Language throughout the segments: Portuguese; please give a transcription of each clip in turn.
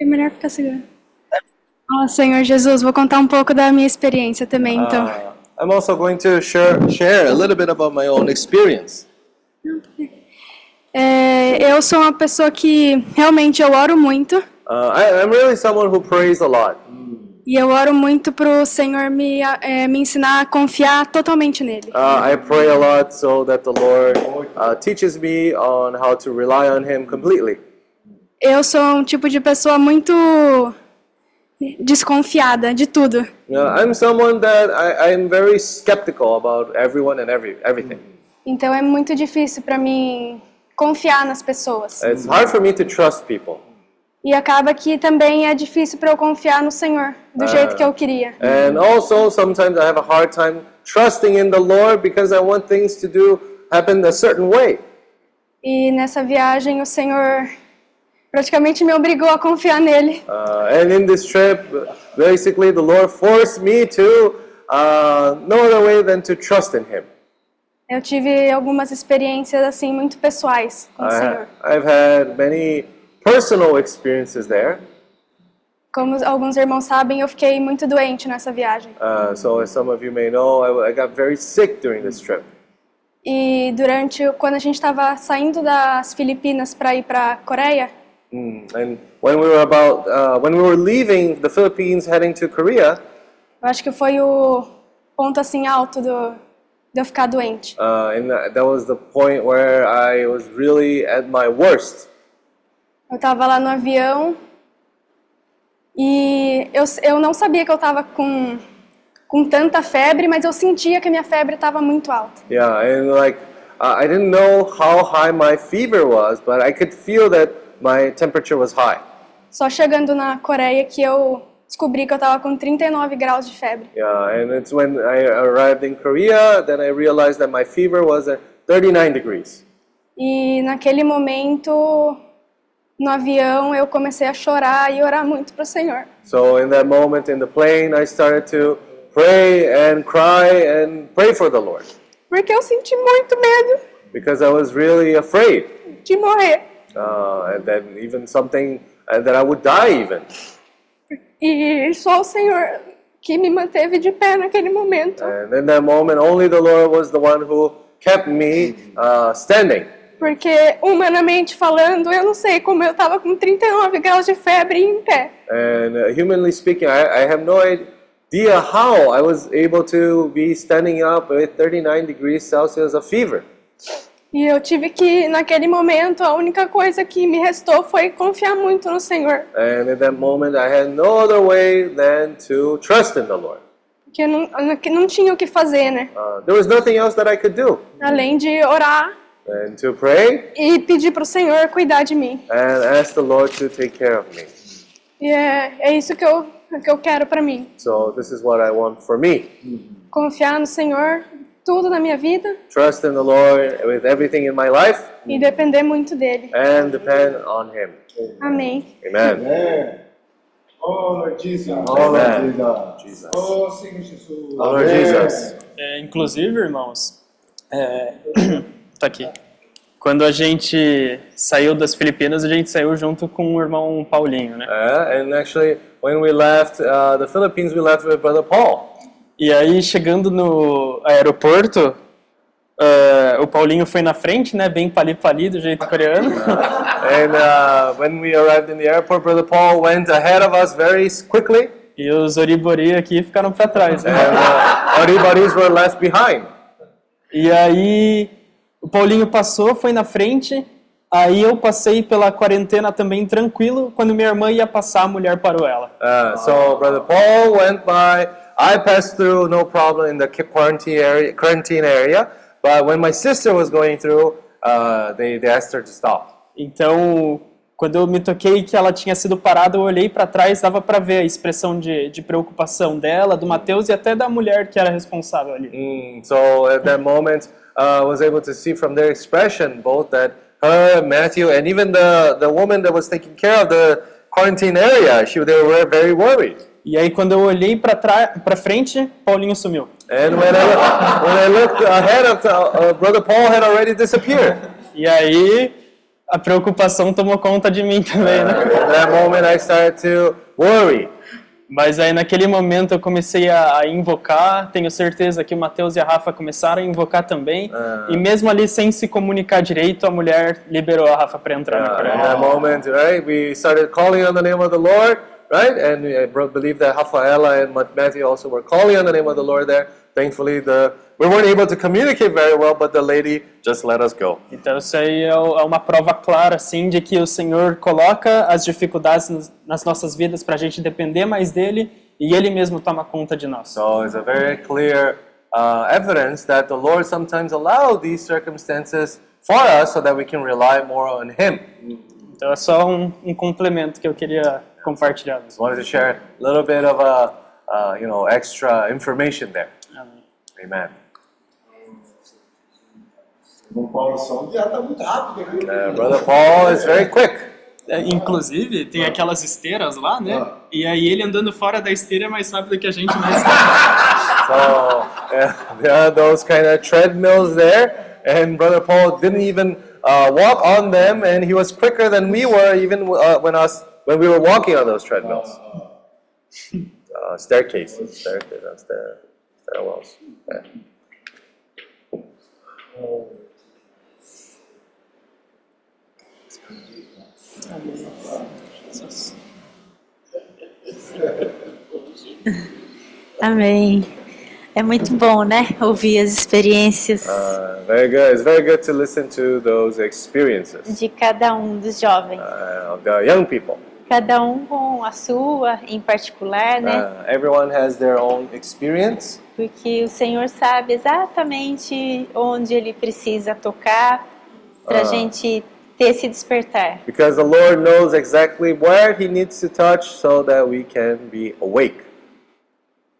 É melhor ficar seguro. Ó, Senhor Jesus, vou contar um pouco da minha experiência também, então. Uh, I'm also going to share, share a little bit about my own experience. É, eu sou uma pessoa que realmente eu oro muito. Uh, I, I'm really someone who prays a lot. E eu oro muito pro Senhor me, é, me ensinar a confiar totalmente nele. Uh, I pray a lot so that the Lord uh, teaches me on how to rely on Him completely. Eu sou um tipo de pessoa muito desconfiada de tudo. I'm someone that I, I'm very skeptical about everyone and every, everything. Então é muito difícil para mim confiar nas pessoas. It's hard for me to trust people. E acaba que também é difícil para eu confiar no Senhor do jeito que eu queria. And also, sometimes I have a hard time trusting in the Lord because I want things to do happen a certain way. E nessa viagem o Senhor praticamente me obrigou a confiar nele. Uh, and in this trip, basically, the Lord forced me to uh, no other way than to trust in Him. Eu tive algumas experiências assim muito pessoais com o I, Senhor. I've had many personal experiences there. Como alguns irmãos sabem, eu fiquei muito doente nessa viagem. Uh, so, as some of you may know, I, I got very sick during this trip. E durante quando a gente estava saindo das Filipinas para ir para a Coreia, Mm. And when we were about, uh, when we were leaving the Philippines, heading to Korea, eu acho que foi o ponto assim alto do, de eu ficar doente. uh, and that that was the point where I was really at my worst. Eu estava lá no avião e eu, eu não sabia que eu estava com, com tanta febre, mas eu sentia que a minha febre estava muito alta. Yeah, and like uh, I didn't know how high my fever was, but I could feel that my temperature was high. Só chegando na Coreia que eu descobri que eu estava com 39 graus de febre. Yeah, and it's when I arrived in Korea that I realized that my fever was at 39 degrees. E naquele momento, no avião, eu comecei a chorar e orar muito para o Senhor. So in that moment in the plane, I started to pray and cry and pray for the Lord Porque eu senti muito medo because I was really afraid de morrer. Uh, and then even something uh, that I would die even. E só o Senhor que me manteve de pé naquele momento. And in that moment, only the Lord was the one who kept me uh, standing. Porque, humanamente falando, eu não sei como eu estava com 39 graus de febre em pé. And uh, humanly speaking, I, I have no idea how I was able to be standing up with 39 degrees Celsius of fever. E eu tive que, naquele momento, a única coisa que me restou foi confiar muito no Senhor. And in that moment, I had no other way than to trust in the Lord. Porque não, não tinha o que fazer, né? Uh, there was nothing else that I could do Além de orar and to pray e pedir para o Senhor cuidar de mim. and ask the Lord to take care of me. E é, é isso que eu, que eu quero para mim. So this is what I want for me. Confiar no Senhor, tudo na minha vida Trust in the Lord with everything in my life e depender muito dele. and depend on Him. Amém. Amen. Amen. Oh, Lord Jesus. Oh, Lord Jesus. Oh, Senhor Jesus. Oh, Lord Jesus. É, inclusive, irmãos, é, tá aqui. Quando a gente saiu das Filipinas, a gente saiu junto com o irmão Paulinho, né? Uh, and actually, when we left uh, the Philippines, we left with Brother Paul. E aí, chegando no aeroporto, é, o Paulinho foi na frente, né? Bem pali-pali, do jeito coreano. And uh, when we arrived in the airport, Brother Paul went ahead of us very quickly, E os oribori aqui ficaram para trás. Né? and uh, everybody's were left behind. E aí, o Paulinho passou, foi na frente. Aí eu passei pela quarentena também tranquilo. Quando minha irmã ia passar, a mulher parou ela. Uh, so Brother Paul went by. I passed through no problem in the quarantine area. Quarantine area, but when my sister was going through, uh, they, they asked her to stop. Então, quando eu me toquei que ela tinha sido parada, eu olhei para trás, dava para ver a expressão de, de preocupação dela, do Mateus e até da mulher que era responsável ali. Mm, so at that moment, uh, I was able to see from their expression both that her, Matthew, and even the, the woman that was taking care of the quarantine area, she, they were very worried. E aí, quando eu olhei para frente, Paulinho sumiu. And when I, when I looked ahead of the, uh, Brother Paul had already disappeared. E aí, a preocupação tomou conta de mim também, né? In that moment, I started to worry. Mas aí naquele momento eu comecei a, a invocar, tenho certeza que o Mateus e a Rafa começaram a invocar também, Ah. e mesmo ali sem se comunicar direito, a mulher liberou a Rafa para entrar na Uh, in praia. that moment, right, we started calling on the name of the Lord, right? And I believe that Rafaela and Ma- Matthew also were calling on the name of the Lord there. Thankfully, the we weren't able to communicate very well, but the lady just let us go. Então isso aí é é uma prova clara, assim, de que o Senhor coloca as dificuldades nas- nossas vidas para a gente depender mais dele e Ele mesmo toma conta de nós. So it's a very clear uh, evidence that the Lord sometimes allow these circumstances for us so that we can rely more on Him. Então é só um, um complemento que eu queria compartilhar. Just wanted to share a little bit of a, uh, you know, extra information there. Amen. O Paulo São já tá muito rápido aqui. Uh, Brother Paul is very quick. É, Inclusive, tem aquelas esteiras lá, né? E aí ele andando fora da esteira é mais rápido que a gente mesmo. So yeah, there are those kind of treadmills there, and Brother Paul didn't even uh, walk on them, and he was quicker than we were even uh, when us when we were walking on those treadmills. Uh, staircases, staircases, uh, stair, stairwells. Yeah. Amém. É muito bom, né? Ouvir as experiências Uh, very good. It's very good to listen to those experiences de cada um dos jovens. uh, of the young people. Cada um com a sua em particular, né? Uh, everyone has their own experience. Porque o Senhor sabe exatamente onde Ele precisa tocar para a Ah. gente ter esse despertar. Because the Lord knows exactly where He needs to touch so that we can be awake.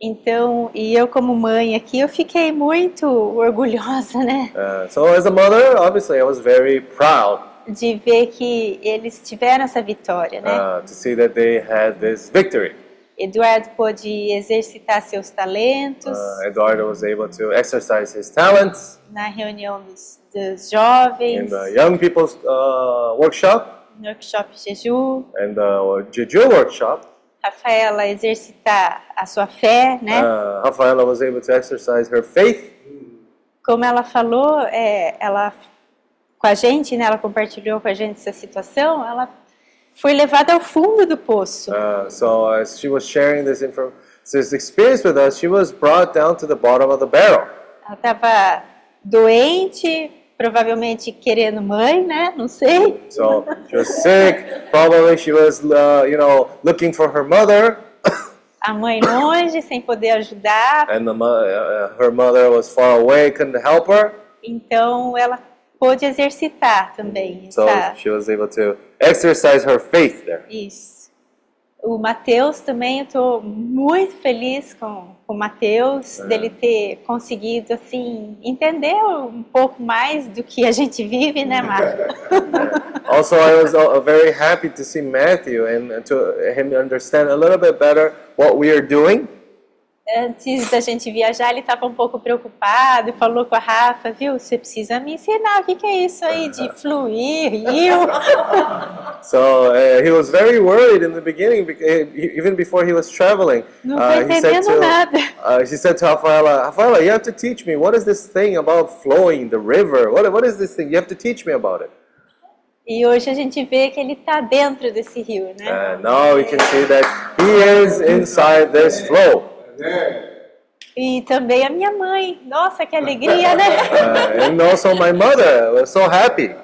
Então, e eu como mãe aqui, eu fiquei muito orgulhosa, né? Uh, so, as a mother, obviously, I was very proud De ver que eles tiveram essa vitória, né? uh, to see that they had this victory. Eduardo pôde exercitar seus talentos Uh, Eduardo was able to exercise his talents na reunião dos, dos in jovens, the young people's uh, workshop no workshop Jeju. and the Jeju workshop. Rafaela exercitar a sua fé, né? Uh, Rafaela was able to exercise her faith. Como ela falou, é, ela com a gente, né? Ela compartilhou com a gente essa situação. Ela foi levada ao fundo do poço. Uh, so, as she was sharing this, this experience with us, she was brought down to the bottom of the barrel. Ela estava doente, provavelmente querendo mãe, né? Não sei. So she was sick. Probably she was, uh, you know, looking for her mother, A mãe longe, sem poder ajudar. and the mo- uh, her mother was far away, couldn't help her. Então ela pôde exercitar também So essa, she was able to exercise her faith there. isso. O Matheus também, eu estou muito feliz com, o Matheus, É. dele ter conseguido, assim, entender um pouco mais do que a gente vive, né, Marco? Also, I was uh, very happy to see Matthew and to him understand a little bit better what we are doing. Antes da gente viajar, ele estava um pouco preocupado, falou com a Rafa, viu, você precisa me ensinar o que, que é isso aí de fluir, rio. So uh, he was very worried in the beginning, uh, even before he was traveling. Não Uh, he said to nada. uh, she said to Rafaela, Rafaela, you have to teach me. What is this thing about flowing the river? What what is this thing? You have to teach me about it. E hoje a gente vê que ele está dentro desse rio, né? And now we can see that he is inside this flow. Né? E também a minha mãe. Nossa, que alegria, né? Uh, and also my mother was so happy.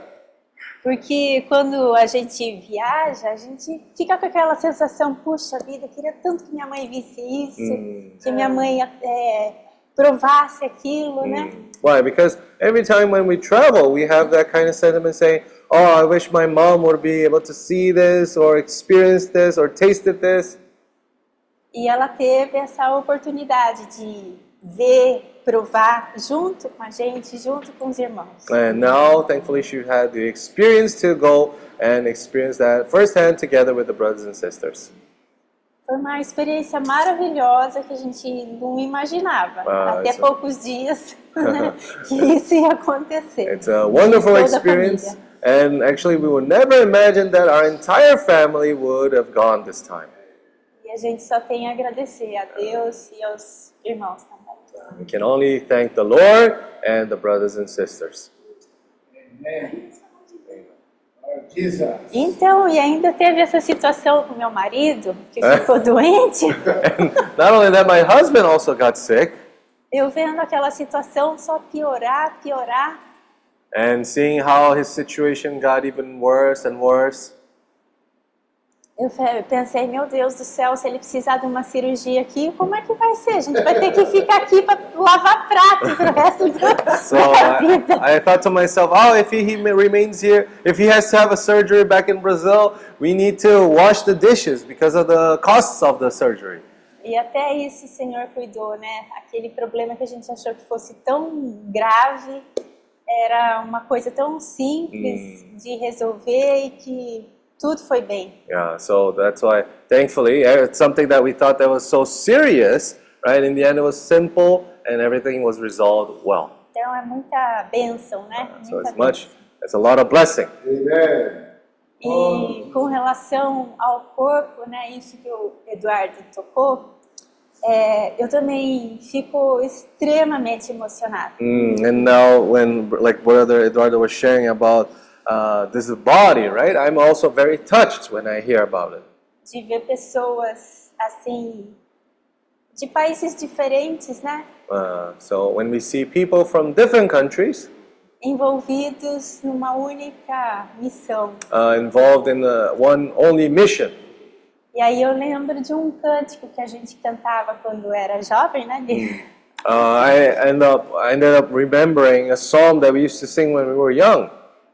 Porque quando a gente viaja, a gente fica com aquela sensação, puxa vida, eu queria tanto que minha mãe visse isso, que minha mãe é, provasse aquilo, né? Why? Because every time when we travel, we have that kind of sentiment saying, "Oh, I wish my mom would be able to see this, or experience this, or tasted this." E ela teve essa oportunidade de ver, provar junto com a gente, junto com os irmãos. And now, thankfully, she had the experience to go and experience that firsthand together with the brothers and sisters. Foi uma experiência maravilhosa que a gente não imaginava, Ah, até isso- poucos dias, né, que isso ia acontecer. It's a wonderful a experience, and actually, we would never imagine that our entire family would have gone this time. E a gente só tem a agradecer a Deus e aos irmãos também. We can only thank the Lord and the brothers and sisters. Jesus. Então, e ainda teve essa situação com meu marido, que ficou doente. And not only that, my husband also got sick, Eu vendo aquela situação só piorar, piorar. and seeing how his situation got even worse and worse. Eu pensei, meu Deus do céu, se ele precisar de uma cirurgia aqui, como é que vai ser? A gente vai ter que ficar aqui para lavar prato pro resto da, So da I, vida. I thought to myself, oh, if he, remains here, if he has to have a surgery back in Brazil, we need to wash the dishes because of the costs of the surgery. E até isso o Senhor cuidou, né? Aquele problema que a gente achou que fosse tão grave, era uma coisa tão simples de resolver e que tudo foi bem. Yeah, so that's why, thankfully, it's something that we thought that was so serious, right? In the end, it was simple and everything was resolved well. Então é muita bênção, né? So Muita it's much, bênção. it's a lot of blessing. Amen. E com relação ao corpo, né, isso que o Eduardo tocou, é, eu também fico extremamente emocionada. Mm, and now, when like Brother Eduardo was sharing about uh, this body, right? I'm also very touched when I hear about it. De ver pessoas assim, de países diferentes, né, Uh, so when we see people from different countries envolvidos numa única missão. uh, involved in uh, one only mission, E aí eu lembro de um cântico que a gente cantava quando era jovem, né? de- uh, I end up I ended up remembering a psalm that we used to sing when we were young.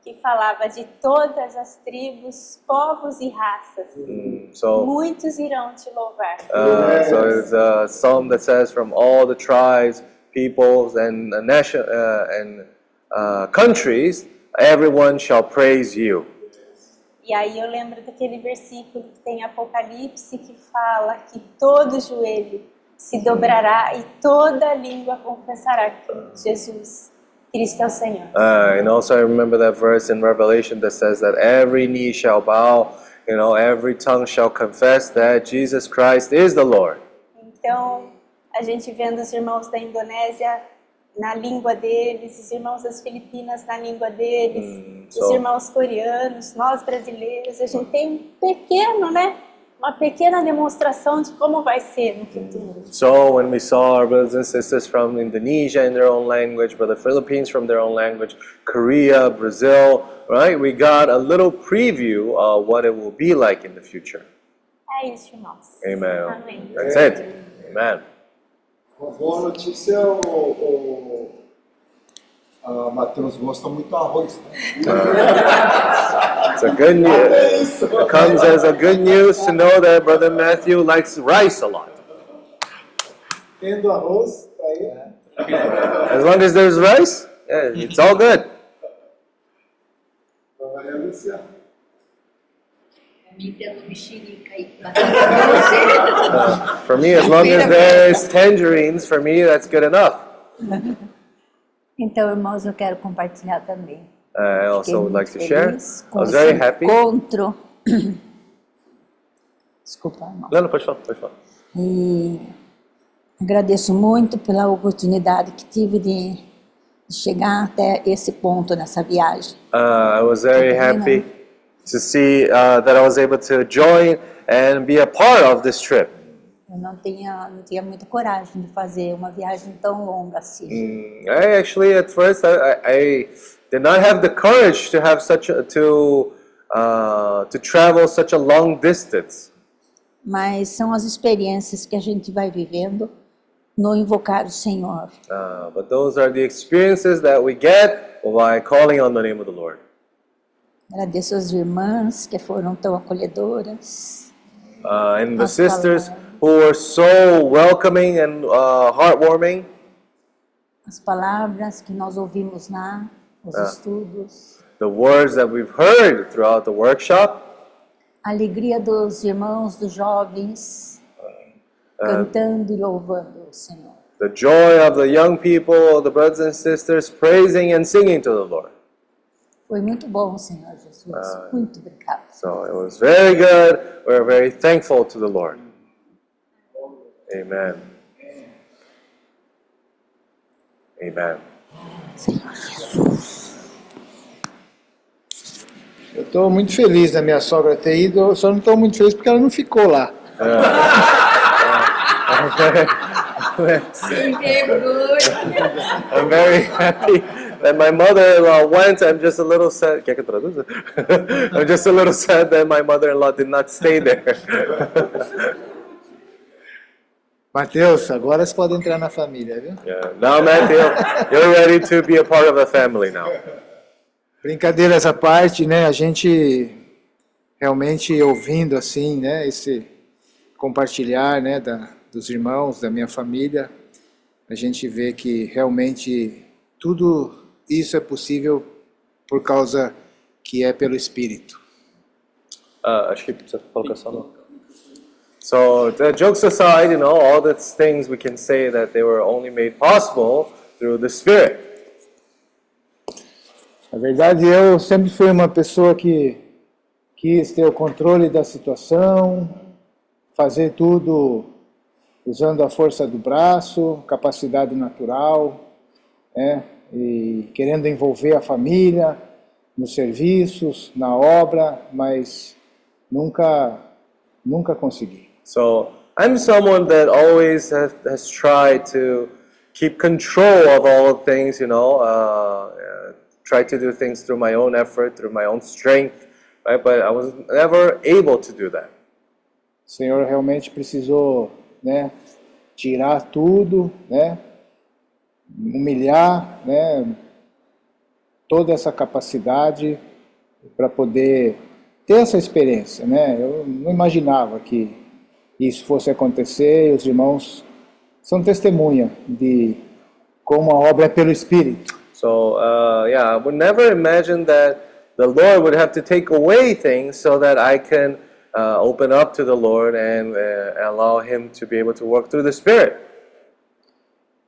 Que falava de todas as tribos, povos e raças. Mm, so Muitos irão te louvar. Uh, so it's a psalm that says, "From all the tribes, peoples, and uh, nation uh, and uh, countries, everyone shall praise you." E aí eu lembro daquele versículo que tem Apocalipse que fala que todo joelho se dobrará e toda língua confessará que Jesus Cristo é o Senhor. Uh, and also, I remember that verse in Revelation that says that every knee shall bow, you know, every tongue shall confess that Jesus Christ is the Lord. Então, a gente vendo os irmãos da Indonésia na língua deles, os irmãos das Filipinas na língua deles, os so- irmãos coreanos, nós brasileiros, a gente tem um pequeno, né? Uma pequena demonstração de como vai ser no futuro. So when we saw our brothers and sisters from Indonesia in their own language, brother Philippines from their own language, Korea, Brazil, right? We got a little preview of what it will be like in the future. É isso, irmãos. Amen. Amém. That's it. Amen. Uma boa notícia, o, o a Matheus gosta muito do arroz. It's a good news. It comes as a good news to know that brother Matthew likes rice a lot. Tendo arroz, tá aí. As long as there's rice, yeah, it's all good. Então, vai anunciar. Me tendo mexerica e batata uh, For me, as long as there's tangerines, for me that's good enough. Então, irmãos, eu quero compartilhar também. I also would like to share. I was very happy. encontro. Desculpa, irmão. Não, não, pode falar, pode falar. E agradeço muito pela oportunidade que tive de, de chegar até esse ponto nessa viagem. Uh, I was very happy to see uh, that I was able to join and be a part of this trip. Eu não tinha, não tinha muita coragem de fazer uma viagem tão longa assim. Mm, I actually, at first, I, I, did not have the courage to have such a, to uh, to travel such a long distance. Mas são as experiências que a gente vai vivendo no invocar o Senhor. Uh, but those are the experiences that we get by calling on the name of the Lord. Agradeço às irmãs que foram tão acolhedoras. Uh, and the As sisters palavras. Who were so welcoming and uh, heartwarming. As palavras que nós ouvimos lá, os Ah. estudos. The words that we've heard throughout the workshop. A alegria dos irmãos, dos jovens. cantando e louvando o Senhor. The joy of the young people, the brothers and sisters, praising and singing to the Lord. Foi muito bom, Senhor Jesus. Muito obrigada. So it was very good. We're very thankful to the Lord. Amen. Amen. Senhor Jesus. Eu estou muito feliz da minha sogra ter ido, eu só não estou muito feliz porque ela não ficou lá. I'm very happy that my mother-in-law went. I'm just a little sad. ¿Quer que traduza? I'm just a little sad that my mother-in-law did not stay there. Mateus, agora você pode entrar na família, viu? yeah. Now, Matthew, you're ready to be a part of the family now. Brincadeiras à parte, né? A gente realmente ouvindo assim, né? Esse compartilhar, né? Da, dos irmãos, da minha família, a gente vê que realmente tudo isso é possível por causa que é pelo Espírito. Uh, acho que precisa colocar só no- So, the jokes aside, you know, all these things we can say that they were only made possible through the Spirit. Na verdade, eu sempre fui uma pessoa que quis ter o controle da situação, fazer tudo usando a força do braço, capacidade natural, né? e querendo envolver a família nos serviços, na obra, mas nunca, nunca consegui. So, I'm someone that always has, has tried to keep control of all things, you know, uh, uh, try to do things through my own effort, through my own strength, right? But I was never able to do that. O Senhor realmente precisou, né, tirar tudo, né, humilhar, né, toda essa capacidade para poder ter essa experiência, né? Eu não imaginava que isso fosse acontecer. Os irmãos são testemunha de como a obra é pelo Espírito. So, uh, yeah, I would never imagine that the Lord would have to take away things so that I can uh, open up to the Lord and uh, allow Him to be able to work through the Spirit.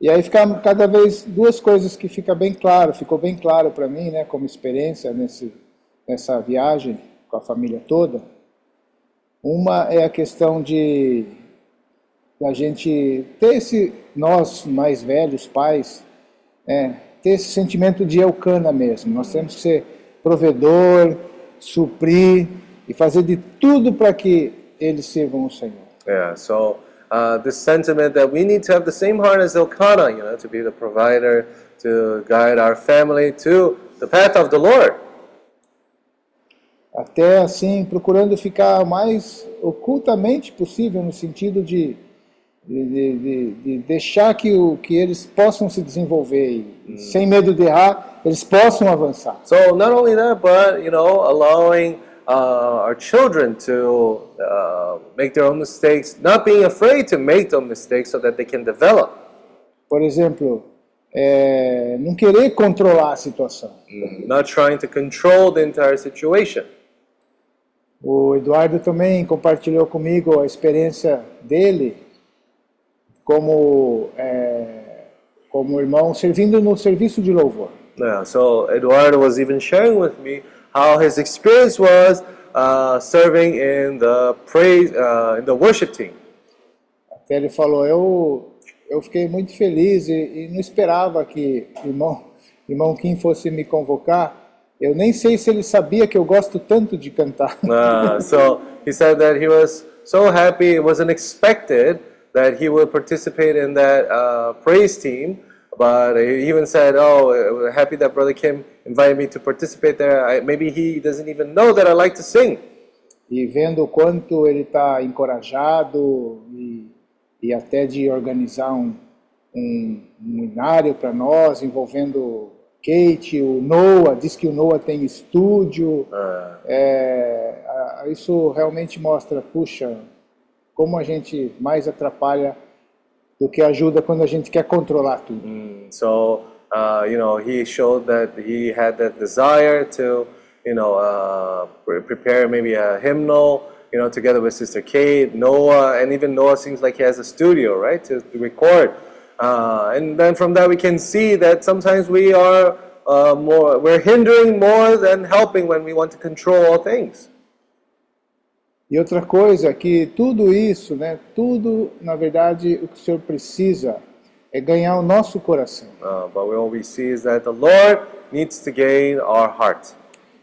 E aí fica cada vez duas coisas que fica bem claro, ficou bem claro para mim, né, como experiência nesse, nessa viagem com a família toda. Uma é a questão de a gente ter esse nós mais velhos pais, né, ter esse sentimento de eucana mesmo. Nós temos que ser provedor, suprir e fazer de tudo para que eles sirvam o Senhor. Yeah, so uh, this sentiment that we need to have the same heart as Elkanah, you know, to be the provider, to guide our family to the path of the Lord. Até assim procurando ficar mais ocultamente possível no sentido de, de, de, de- de deixar que, o, que eles possam se desenvolver e, sem medo de errar, eles possam avançar. So not only that, but you know, allowing uh, our children to uh, make their own mistakes, not being afraid to make those mistakes, so that they can develop. Por exemplo, é, não querer controlar a situação. Not trying to control the entire situation. O Eduardo também compartilhou comigo a experiência dele como, é, como irmão servindo no serviço de louvor. Yeah, so Eduardo was even sharing with me how his experience was uh, serving in the praise, uh, in the worship team. Até ele falou, eu, eu fiquei muito feliz e, e não esperava que irmão, irmão Kim fosse me convocar. Eu nem sei se ele sabia que eu gosto tanto de cantar. Uh, so he said that he was so happy, it wasn't expected that he would participate in that uh, praise team. But he even said, "Oh, we're happy that Brother Kim invited me to participate there. I, maybe he doesn't even know that I like to sing." E vendo o quanto ele está encorajado e, e até de organizar um, um, um para nós, envolvendo Kate, o Noah, diz que o Noah tem estúdio. É, a- isso realmente mostra, puxa, como a gente mais atrapalha do que ajuda quando a gente quer controlar tudo. So, uh, you know, he showed that he had that desire to, you know, uh, pre- prepare maybe a hymnal you know, together with Sister Kate, Noah, and even Noah seems like he has a studio, right, to record. Uh, and then from that we can see that sometimes we are uh, more, we're hindering more than helping when we want to control all things. E outra coisa, que tudo isso, né, tudo, na verdade, o que o Senhor precisa é ganhar o nosso coração. Uh, but what we see is that the Lord needs to gain our heart.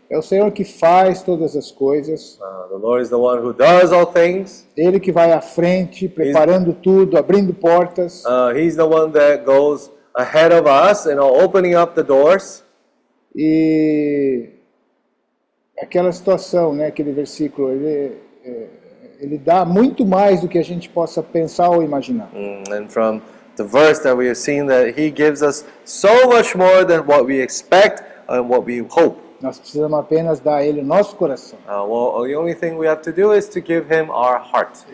É o Senhor que faz todas as coisas, Uh, the Lord is the one who does all things. Ele que vai à frente, preparando tudo, abrindo portas. Uh, he's the one that goes ahead of us, know, opening up the doors. E aquela situação, né, aquele versículo, ele, é, ele dá muito mais do que a gente possa pensar ou imaginar. Mm, and from the verse that we have seen that he gives us so much more than what we expect and what we hope. Nós precisamos apenas dar a Ele o nosso coração. Uh, well, the only thing we have to do is to give him our heart.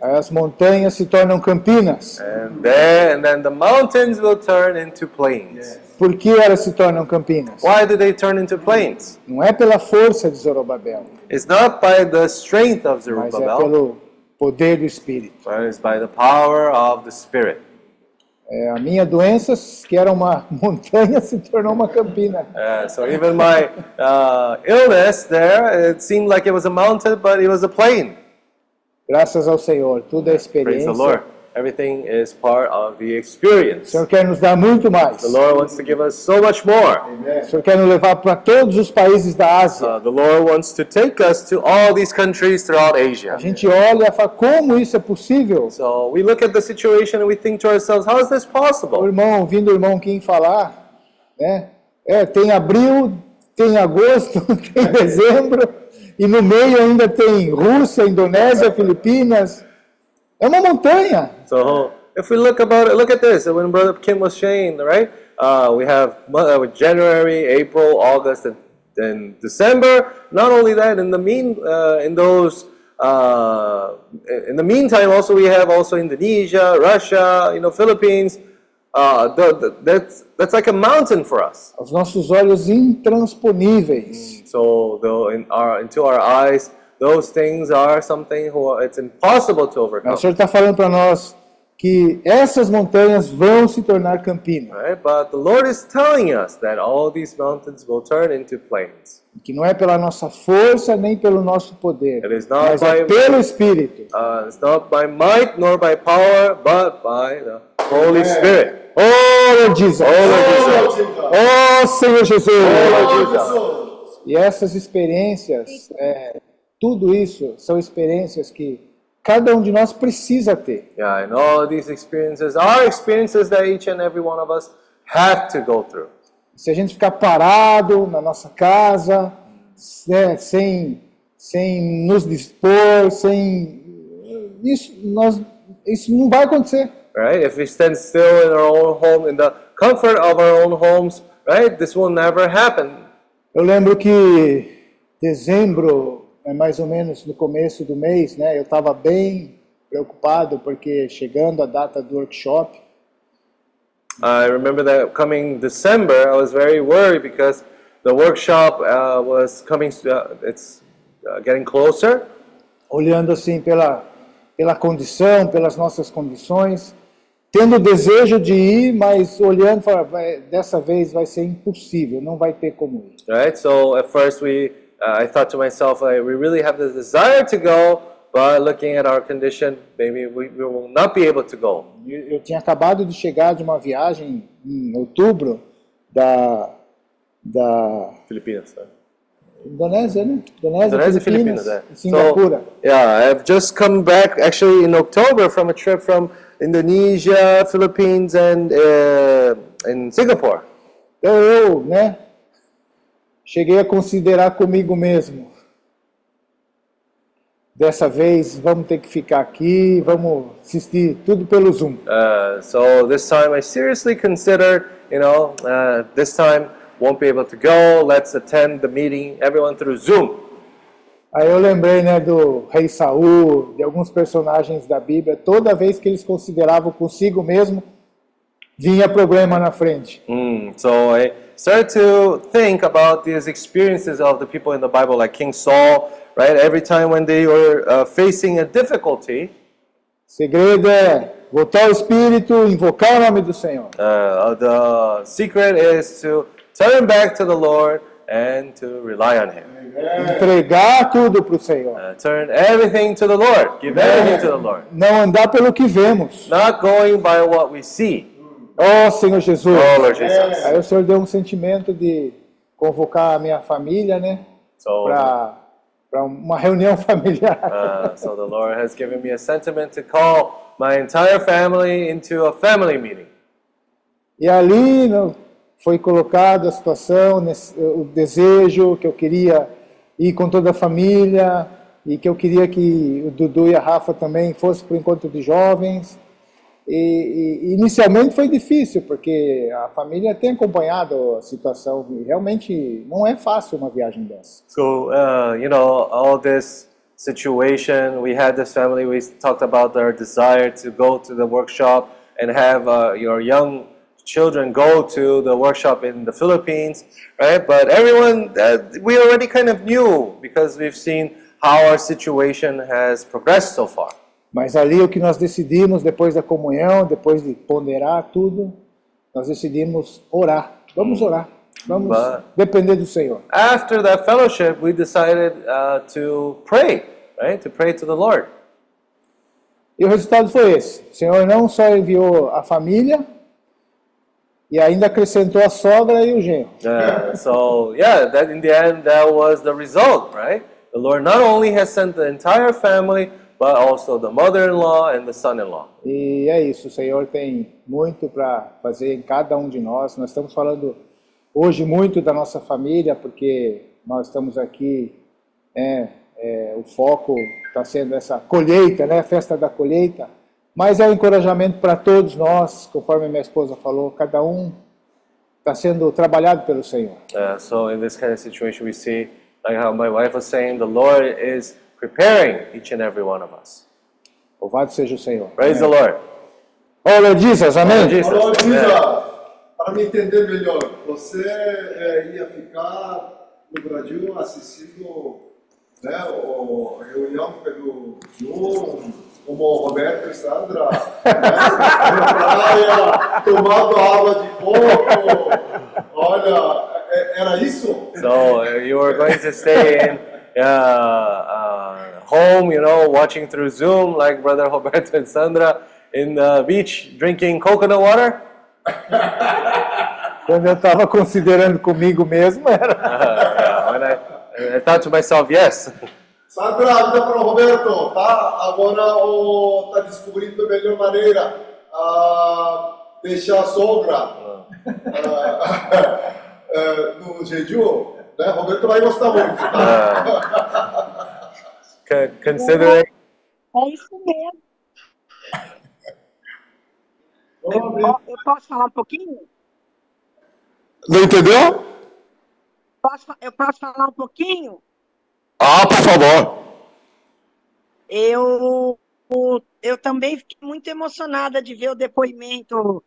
Aí as montanhas se tornam campinas. And there, and then the mountains will turn into plains. Por que elas se tornam campinas? Why do they turn into plains? Não é pela força de Zorobabel, It's not by the strength of mas é pelo poder do Espírito. but it's by the power of the Spirit. É, a minha doença, que era uma montanha, se tornou uma campina. Uh, so even my uh, illness there, it seemed like it was a mountain, but it was a plain. Graças ao Senhor, tudo é Praise experiência. Everything is part of the O experience. Senhor quer nos dar muito mais. The Lord wants to give us so much more. O Senhor quer nos levar para todos os países da Ásia. Uh, the Lord wants to take us to all these countries throughout Asia. A gente olha e fala, como isso é possível? So we look at the situation and we think to ourselves, how is this O possible? irmão, ouvindo o irmão Kim falar, né? É, tem abril, tem agosto, tem dezembro, e no meio ainda tem Rússia, Indonésia, Filipinas. É uma montanha. So if we look about it, look at this. When Brother Kim was saying, right? Uh, we have uh, January, April, August, and, and December. Not only that, in the mean, uh, in those, uh, in the meantime, also we have also Indonesia, Russia, you know, Philippines. Uh, the, the, that's that's like a mountain for us. Aos nossos olhos intransponíveis. So though in our into our eyes, those things are something who it's impossible to overcome. O Senhor está falando para nós que essas montanhas vão se tornar campinas. Right? But the Lord is telling us that all these mountains will turn into plains. Que não é pela nossa força nem pelo nosso poder, It is not mas é by- pelo Espírito. Uh, it's not by might nor by power, but by the Holy Spirit. Oh, Lord Jesus! Oh, Lord Jesus. Oh, Senhor Jesus! Oh, Jesus. E essas experiências, é, tudo isso são experiências que cada um de nós precisa ter. Yeah, and all these experiences are experiences that each and every one of us have to go through. Se a gente ficar parado na nossa casa, né, sem, sem nos dispor, sem isso, nós, isso não vai acontecer. Right? If we stand still in our own home, in the comfort of our own homes, right? This will never happen. Eu lembro que dezembro, mais ou menos no começo do mês, né, eu estava bem preocupado porque chegando a data do workshop, I remember that coming December, I was very worried because the workshop uh, was coming. Uh, it's uh, getting closer, olhando assim pela, pela condição, pelas nossas condições, tendo o desejo de ir, mas olhando, vai, dessa vez vai ser impossível, não vai ter como ir. right? So at first we, uh, I thought to myself, like, we really have the desire to go, but looking at our condition, maybe we, we will not be able to go. Eu, eu tinha acabado de chegar de uma viagem em outubro da, da Filipinas. Indonésia, né? Indonésia, Indonesia, Filipinas, Filipinas. Yeah. Singapura. So, yeah, I've just come back actually in October from a trip from Indonesia, Philippines, and uh, in Singapore. Então eu, né, cheguei a considerar comigo mesmo. Dessa vez vamos ter que ficar aqui, vamos assistir tudo pelo Zoom. Uh, so this time I seriously considered, you know, uh, this time won't be able to go. Let's attend the meeting, everyone through Zoom. Aí eu lembrei, né, do rei Saul, de alguns personagens da Bíblia, toda vez que eles consideravam consigo mesmo, vinha problema na frente. Mm, so I, started to think about these experiences of the people in the Bible, like King Saul, right? Every time when they were uh, facing a difficulty, Segredo é voltar ao Espírito, invocar o nome do Senhor. uh, the secret is to turn back to the Lord and to rely on Him. Entregar tudo para o Senhor. Uh, turn everything to the Lord. Give everything to the Lord. Não andar pelo que vemos. Not going by what we see. Ó Senhor Jesus. Oh, Lord Jesus. Aí o Senhor deu um sentimento de convocar a minha família, né? So, Para uma reunião familiar. uh, so the Lord has given me a sentiment to call my entire family into a family meeting. E ali no- foi colocada a situação, o desejo que eu queria ir com toda a família e que eu queria que o Dudu e a Rafa também fossem para o encontro de jovens. E, e inicialmente foi difícil, porque a família tem acompanhado a situação e realmente não é fácil uma viagem dessa. So, uh, you know, all this situation, we had this family, we talked about our desire to go to the workshop and have uh, your young children go to the workshop in the Philippines, right? But everyone, uh, we already kind of knew because we've seen how our situation has progressed so far. Mas ali o que nós decidimos depois da comunhão, depois de ponderar tudo, nós decidimos orar. Vamos orar. Vamos But- depender do Senhor. After that fellowship, we decided uh, to pray, right? To pray to the Lord. E o resultado foi esse. O Senhor não só enviou a família, e ainda acrescentou a sogra e o genro. Uh, so yeah, that in the end, that was the result, right? The Lord not only has sent the entire family, but also the mother-in-law and the son-in-law. E é isso, o Senhor tem muito para fazer em cada um de nós. Nós estamos falando hoje muito da nossa família, porque nós estamos aqui, é, é, o foco está sendo essa colheita, né? a festa da colheita. Mas é um encorajamento para todos nós, conforme minha esposa falou, cada um está sendo trabalhado pelo Senhor. Uh, so in this kind of situation, we see, like how my wife was saying, the Lord is preparing each and every one of us. Louvado seja o Senhor. Praise the Lord. Oh, Lord Jesus, amém? Jesus. Amen. Lisa, para me entender melhor, você é, ia ficar no Brasil assistindo né, o, a reunião pelo Zoom, como o Roberto e Sandra, né, na praia, tomando água de coco. Olha, é- era isso? So you were going to stay in uh, home, you know, watching through Zoom, like Brother Roberto and Sandra, in the beach drinking coconut water. Quando eu estava considerando comigo mesmo, era. Uh, when I, I thought to myself, yes. Sandra, avisa para o Roberto, tá? Agora o, tá descobrindo a melhor maneira. Ah, deixar a sogra ah, ah, no jejum, né? Roberto vai gostar muito, tá? Con- considering É isso mesmo. Ó, Eu posso falar um pouquinho? Não entendeu? Posso, eu posso falar um pouquinho? Ah, por favor. Eu, eu também fiquei muito emocionada de ver o depoimento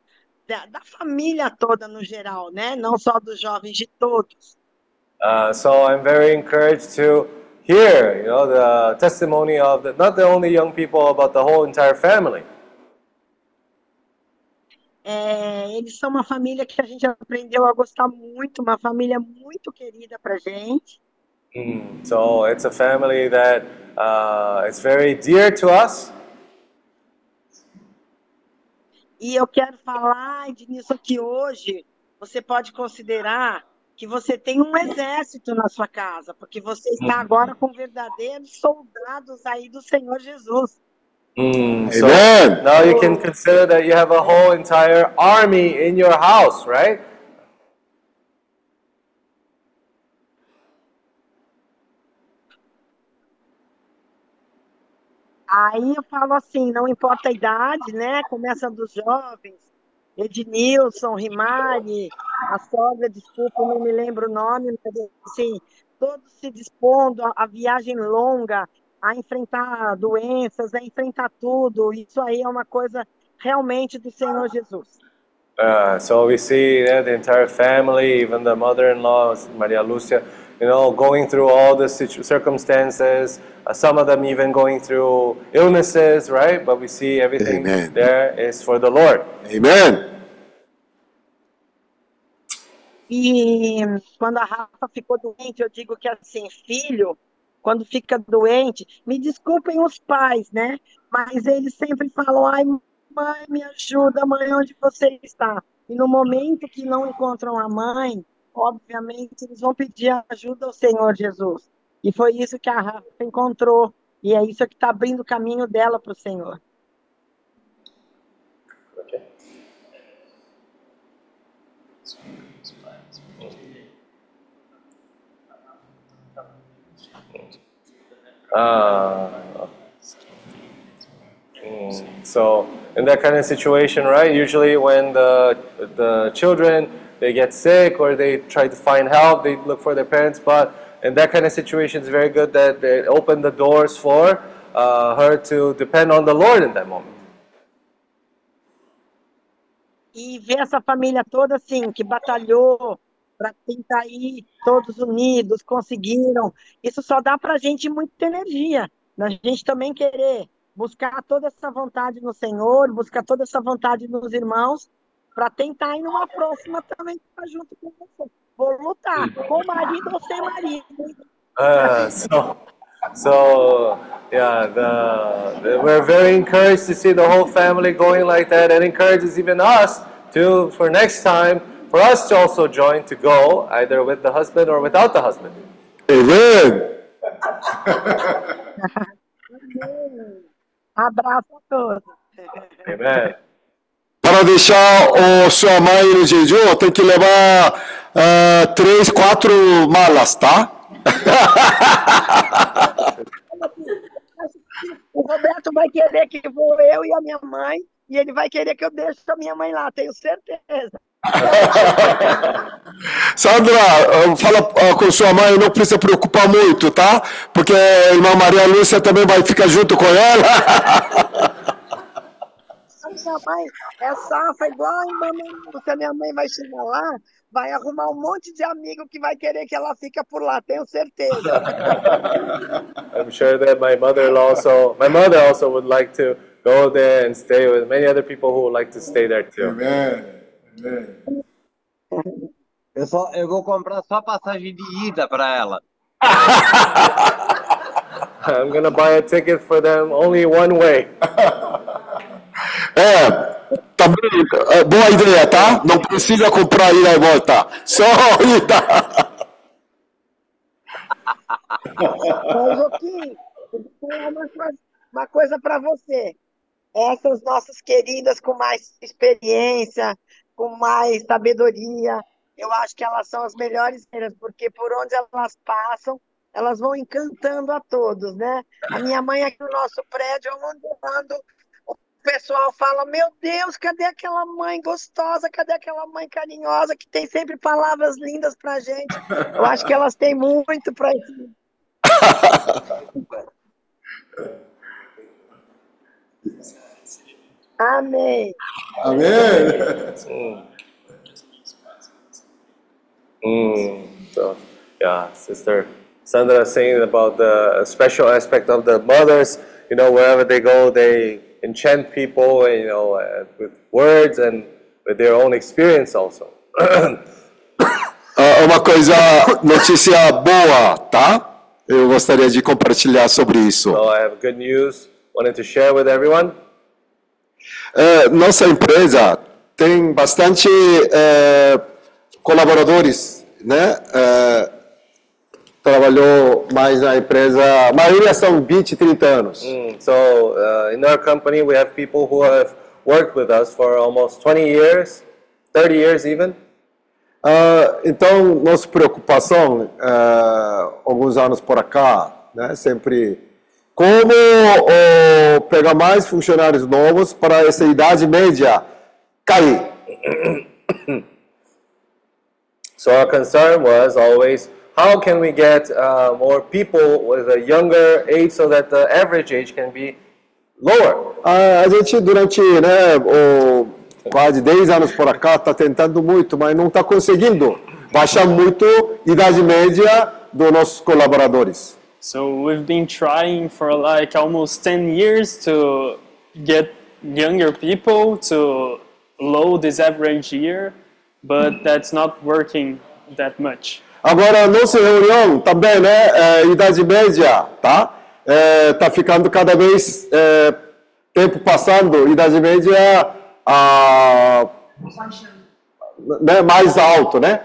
da, da família toda no geral, né? Não só dos jovens, de todos. Uh, so I'm very encouraged to hear, you know, the testimony of the, not the only young people, but the whole entire family. É, eles são uma família que a gente aprendeu a gostar muito, uma família muito querida pra gente. Mm, So it's a family that uh, is very dear to us. E eu quero falar, Ednilson, que hoje você pode considerar que você tem um exército na sua casa, porque você está agora com verdadeiros soldados aí do Senhor Jesus. Mm, so Amen. now you can consider that you have a whole entire army in your house, right? Aí eu falo assim, não importa a idade, né? Começa dos jovens, Ednilson, Rimari, a sogra, desculpa, não me lembro o nome, mas assim, todos se dispondo a, a viagem longa, a enfrentar doenças, a enfrentar tudo. Isso aí é uma coisa realmente do Senhor Jesus. Uh, so we see yeah, the entire family, even the mother-in-law, Maria Lucia, you know, going through all the situ- circumstances. Uh, some of them even going through illnesses, right? But we see everything Amen. there is for the Lord. Amen. E quando a Rafa ficou doente, eu digo que assim, filho, quando fica doente, me desculpem os pais, né? Mas eles sempre falam, ai, mãe, me ajuda, mãe, onde você está? E no momento que não encontram a mãe, obviamente, eles vão pedir ajuda ao Senhor Jesus. E foi isso que a Rafa encontrou. E é isso que está abrindo o caminho dela para o Senhor. Uh, mm, so in that kind of situation, right? Usually when the the children they get sick or they try to find help, they look for their parents. But in that kind of situation, it's very good that they open the doors for uh, her to depend on the Lord in that moment. E ver essa família toda assim, que batalhou para tentar ir todos unidos, conseguiram. Isso só dá para a gente muita energia. A gente também querer buscar toda essa vontade no Senhor, buscar toda essa vontade nos irmãos, para tentar ir numa próxima também estar junto com você. Vou lutar, com marido ou sem marido. Uh, so, so yeah, the, the- we're very encouraged to see the whole family going like that, and encourages even us to for next time for us to also join to go either with the husband or without the husband. Amen. Abraço a todos. Amen. Para deixar o sua mãe no jejum, tem que levar ah, três, quatro malas, tá? O Roberto vai querer que vou eu e a minha mãe, e ele vai querer que eu deixe a minha mãe lá, tenho certeza. Sandra, fala ah, com sua mãe, não precisa preocupar muito, tá? Porque a irmã Maria Lúcia também vai ficar junto com ela. A minha mãe é safa igual a mamãe Lúcia. Minha mãe vai chegar lá, vai arrumar um monte de amigo que vai querer que ela fique por lá, tenho certeza. I'm sure that my mother-in-law also, my mother also would like to go there and stay with many other people who would like to stay there too. Amen. Amen. Eu, só, eu vou comprar só passagem de ida para ela. I'm gonna buy a ticket for them only one way. É, também, é, boa ideia, tá? Não precisa comprar ida e volta. Só ida. Mas, uma coisa, uma coisa para você. Essas nossas queridas com mais experiência, com mais sabedoria, eu acho que elas são as melhores, porque por onde elas passam, elas vão encantando a todos, né? A minha mãe aqui no nosso prédio, onde eu ando, pessoal fala: Meu Deus, cadê aquela mãe gostosa? Cadê aquela mãe carinhosa que tem sempre palavras lindas pra gente? Eu acho que elas têm muito para Amém. Amém. Mm, so, yeah, Sister Sandra saying about the special aspect of the mothers. You know, wherever they go, they enchant people. You know, uh, with words and with their own experience also. Ah, Uma coisa, notícia boa, tá? Eu gostaria de compartilhar sobre isso. so I have good news. Wanted to share with everyone. É, nossa empresa tem bastante é, colaboradores, né? É, trabalhou mais na empresa, a maioria são 20, 30 anos. Mm, so uh, in our company, we have people who have worked with us for almost 20 years, 30 years even. Ah, então, nossa preocupação, ah, alguns anos por cá, né, sempre como oh, pegar mais funcionários novos para essa idade média cair. So our concern was always how can we get uh, more people with a younger age so that the average age can be lower. Ah, a gente durante né, o, quase 10 anos por cá, está tentando muito, mas não está conseguindo baixar muito a idade média dos nossos colaboradores. So we've been trying for like almost 10 years to get younger people to low this average year, but that's not working that much. Agora, nossa reunião também, né, é, idade média, tá? É, tá ficando cada vez, é, tempo passando, idade média ah, né, mais alto, né?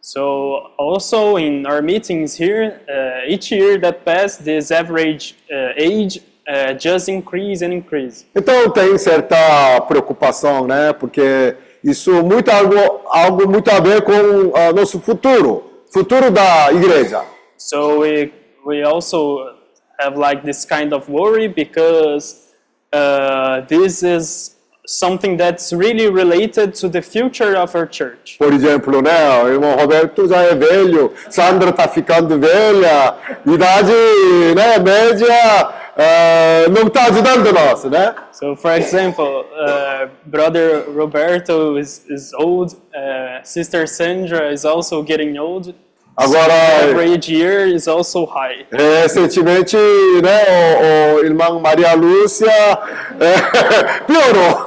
So also in our meetings here, uh, each year that passed, this average uh, age uh, just increase and increase. Então tem certa preocupação, né? Porque isso muito algo, algo muito a ver com o nosso futuro, futuro da igreja. So we we also have like this kind of worry because uh, this is something that's really related to the future of our church. Por exemplo, né? O irmão Roberto já é velho, Sandra tá ficando velha, idade, né? Média eh, não está ajudando nós, né? So, for example, uh, brother Roberto is, is old, uh, sister Sandra is also getting old. Agora- average year is also high. Recentemente, né? O, o irmão Maria Lúcia eh, piorou.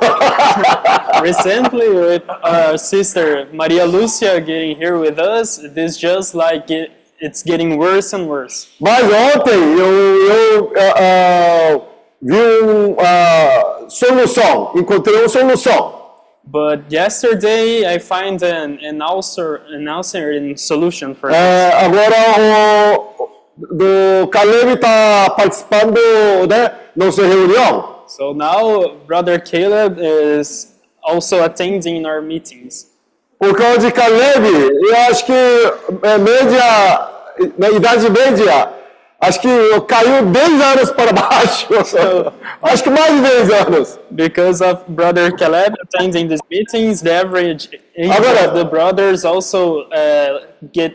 Recently, with our sister Maria Lucia getting here with us, this just like it, it's getting worse and worse. Mas ontem eu, eu ah, ah, vi uma solução, encontrei uma solução. But yesterday, I find an, an answer, an and solution for. Eh, é, agora o do Caleb está participando, né, nossa reunião. So now, Brother Caleb is also attending our meetings. Por causa de Caleb, eu acho que é, média, na idade média, acho que caiu 10 anos para baixo. acho que mais de 10 anos. Because of Brother Caleb attending these meetings, the average age Agora- of the brothers also uh, get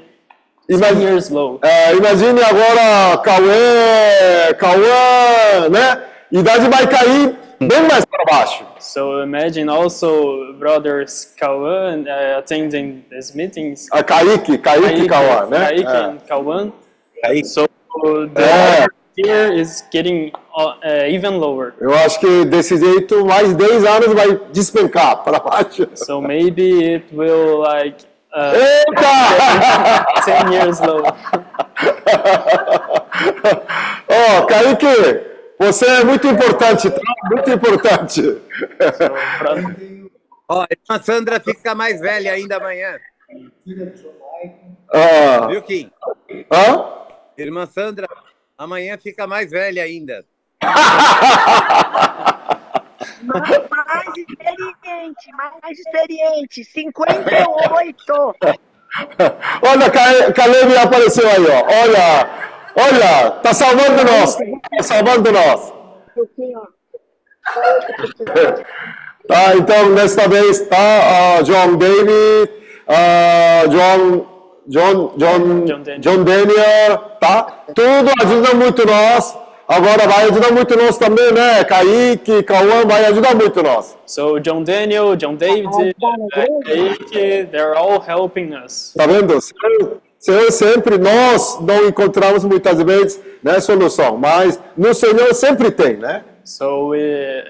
10 Imagine- years low. É, imagine agora Cauê, Cauã, né? Idade vai cair bem mais para baixo. So imagine also brothers Kawan uh, attending these meetings. A Kaique, Kaique Cauã, né? Kaique É. and Kawan. So the É. year is getting uh, uh, even lower. Eu acho que desse jeito mais 10 anos vai despencar para baixo. So maybe it will like uh, Eita! 10 years lower. Ó, Kaique, você é muito importante, tá? Muito importante. Ó, a irmã Sandra fica mais velha ainda amanhã. Ah, Viu, Kim? hã? Irmã Sandra, amanhã fica mais velha ainda. Mais, experiente, mais experiente. 58. Olha, Ca- Caleb apareceu aí, ó. Olha, olha, tá salvando nós. Tá salvando nós. Tá, então, desta vez, tá, ah, John David, ah, John, John, John, John Daniel. John Daniel, tá? Tudo ajuda muito nós. Agora vai ajudar muito nós também, né? Kaique, Cauã, vai ajudar muito nós. So John Daniel, John David, uh, Kaique, they're all helping us. Tá vendo? Se eu, se eu sempre, nós não encontramos muitas vezes né, solução, mas no Senhor sempre tem, né? So we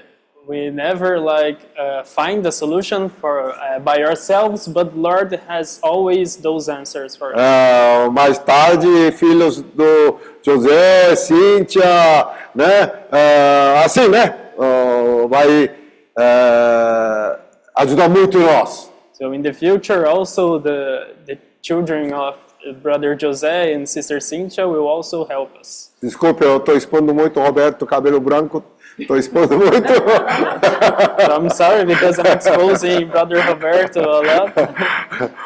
we never like uh, find the solution for uh, by ourselves, but Lord has always those answers for us. Ah, mais tarde, filhos do José, Cíntia, né? Ah, assim, né? Ah, vai ah, ajudar muito nós. So in the future, also the the children of brother Jose and sister Cynthia will also help us. Desculpe, eu estou expondo muito o Roberto, cabelo branco. Estou expondo muito. I'm sorry because I'm exposing brother Roberto a lot.